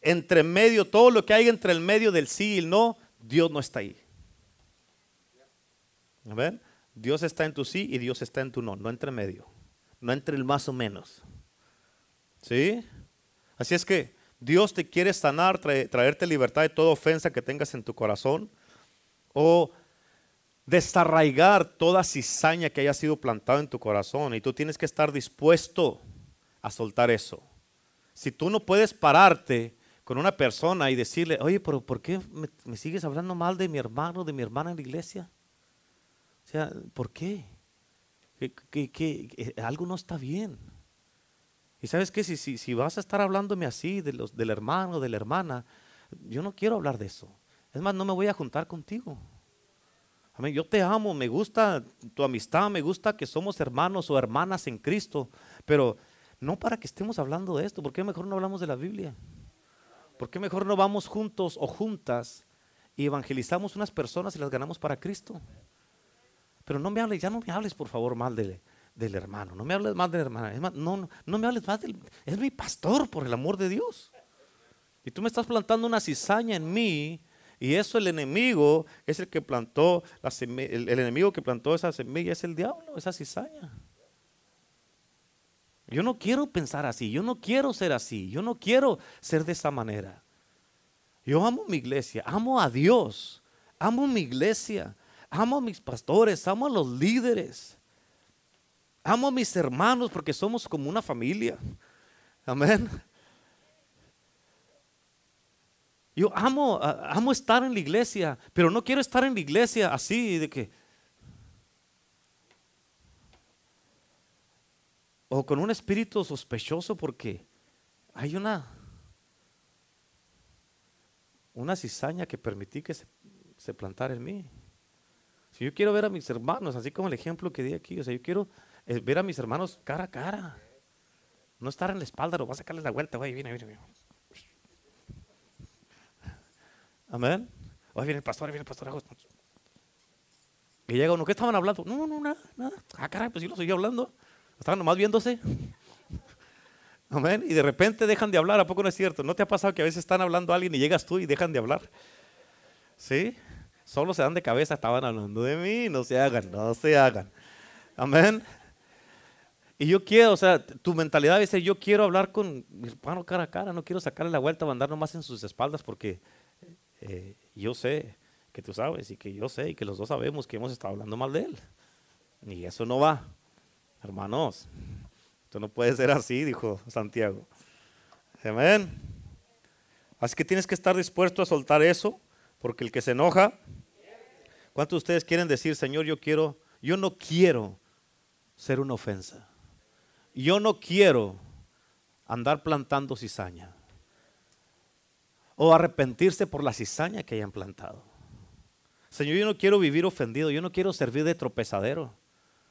Speaker 1: entre medio, todo lo que hay entre el medio del sí y el no, Dios no está ahí. ¿Ven? Dios está en tu sí y Dios está en tu no, no entre medio. No entre el más o menos. ¿Sí? Así es que Dios te quiere sanar, traerte libertad de toda ofensa que tengas en tu corazón o desarraigar toda cizaña que haya sido plantada en tu corazón y tú tienes que estar dispuesto a soltar eso. Si tú no puedes pararte con una persona y decirle, oye, pero ¿por qué me, me sigues hablando mal de mi hermano, de mi hermana en la iglesia? O sea, ¿por qué? Que, algo no está bien. Y sabes que si, vas a estar hablándome así de los, del hermano, de la hermana, yo no quiero hablar de eso. Es más, no me voy a juntar contigo. Amén. Yo te amo, me gusta tu amistad, me gusta que somos hermanos o hermanas en Cristo, pero no para que estemos hablando de esto. ¿Por qué mejor no hablamos de la Biblia? ¿Por qué mejor no vamos juntos o juntas y evangelizamos unas personas y las ganamos para Cristo? Pero no me hables, ya no me hables por favor mal del, del hermano, no me hables mal de la hermana, es más, no, no, me hables mal del, es mi pastor por el amor de Dios. Y tú me estás plantando una cizaña en mí y eso el enemigo es el que plantó la el, el, enemigo que plantó esa semilla es el diablo, esa cizaña. Yo no quiero pensar así, yo no quiero ser así, yo no quiero ser de esa manera. Yo amo mi iglesia, amo a Dios, amo mi iglesia, amo a mis pastores, amo a los líderes, amo a mis hermanos porque somos como una familia. Amén. Yo amo, amo estar en la iglesia, pero no quiero estar en la iglesia así de que o con un espíritu sospechoso porque hay una una cizaña que permití que se, se plantara en mí. Si yo quiero ver a mis hermanos, así como el ejemplo que di aquí, o sea, yo quiero eh, ver a mis hermanos cara a cara. No estar en la espalda, lo voy a sacarles la vuelta, güey, viene, viene, viene. Amén. Hoy viene el pastor, viene el pastor. Y llega uno, ¿qué estaban hablando? No, no, nada, nada. Ah, caray, pues yo lo seguí hablando. Estaban nomás viéndose. Amén. Y de repente dejan de hablar. ¿A poco no es cierto? ¿No te ha pasado que a veces están hablando a alguien y llegas tú y dejan de hablar? ¿Sí? Solo se dan de cabeza, estaban hablando de mí. No se hagan, no se hagan. Amén. Y yo quiero, o sea, tu mentalidad ser, yo quiero hablar con mi hermano cara a cara, no quiero sacarle la vuelta, mandar nomás en sus espaldas porque eh, yo sé que tú sabes y que yo sé y que los dos sabemos que hemos estado hablando mal de él. Y eso no va. Hermanos, esto no puede ser así, dijo Santiago. Amén. Así que tienes que estar dispuesto a soltar eso, porque el que se enoja, ¿cuántos de ustedes quieren decir, Señor, yo quiero, yo no quiero ser una ofensa? Yo no quiero andar plantando cizaña o arrepentirse por la cizaña que hayan plantado. Señor, yo no quiero vivir ofendido, yo no quiero servir de tropezadero.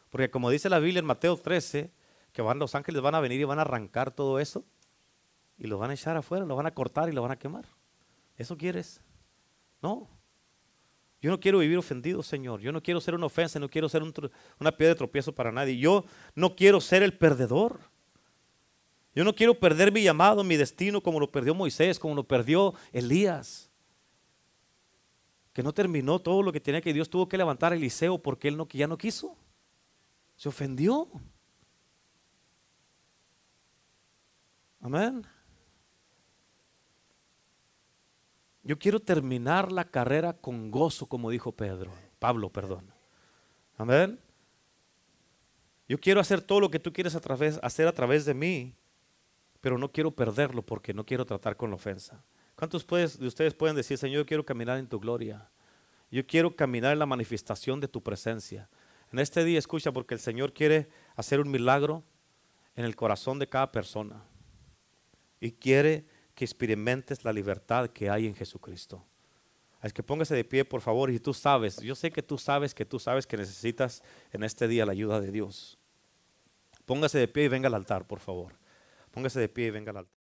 Speaker 1: Porque como dice la Biblia en Mateo 13, que van los ángeles van a venir y van a arrancar todo eso y lo van a echar afuera, lo van a cortar y lo van a quemar. ¿Eso quieres? No. Yo no quiero vivir ofendido, Señor. Yo no quiero ser una ofensa, no quiero ser una piedra de tropiezo para nadie. Yo no quiero ser el perdedor. Yo no quiero perder mi llamado, mi destino, como lo perdió Moisés, como lo perdió Elías. Que no terminó todo lo que tenía que Dios tuvo que levantar a Eliseo porque él ya no quiso. Se ofendió. Amén. Yo quiero terminar la carrera con gozo, como dijo Pedro, Pablo, perdón. Amén. Yo quiero hacer todo lo que tú quieres hacer a través de mí, pero no quiero perderlo porque no quiero tratar con la ofensa. ¿Cuántos de ustedes pueden decir, Señor, yo quiero caminar en tu gloria? Yo quiero caminar en la manifestación de tu presencia. En este día escucha porque el Señor quiere hacer un milagro en el corazón de cada persona. Y quiere que experimentes la libertad que hay en Jesucristo. Es que póngase de pie, por favor, y tú sabes, yo sé que tú sabes que tú sabes que necesitas en este día la ayuda de Dios. Póngase de pie y venga al altar, por favor. Póngase de pie y venga al altar.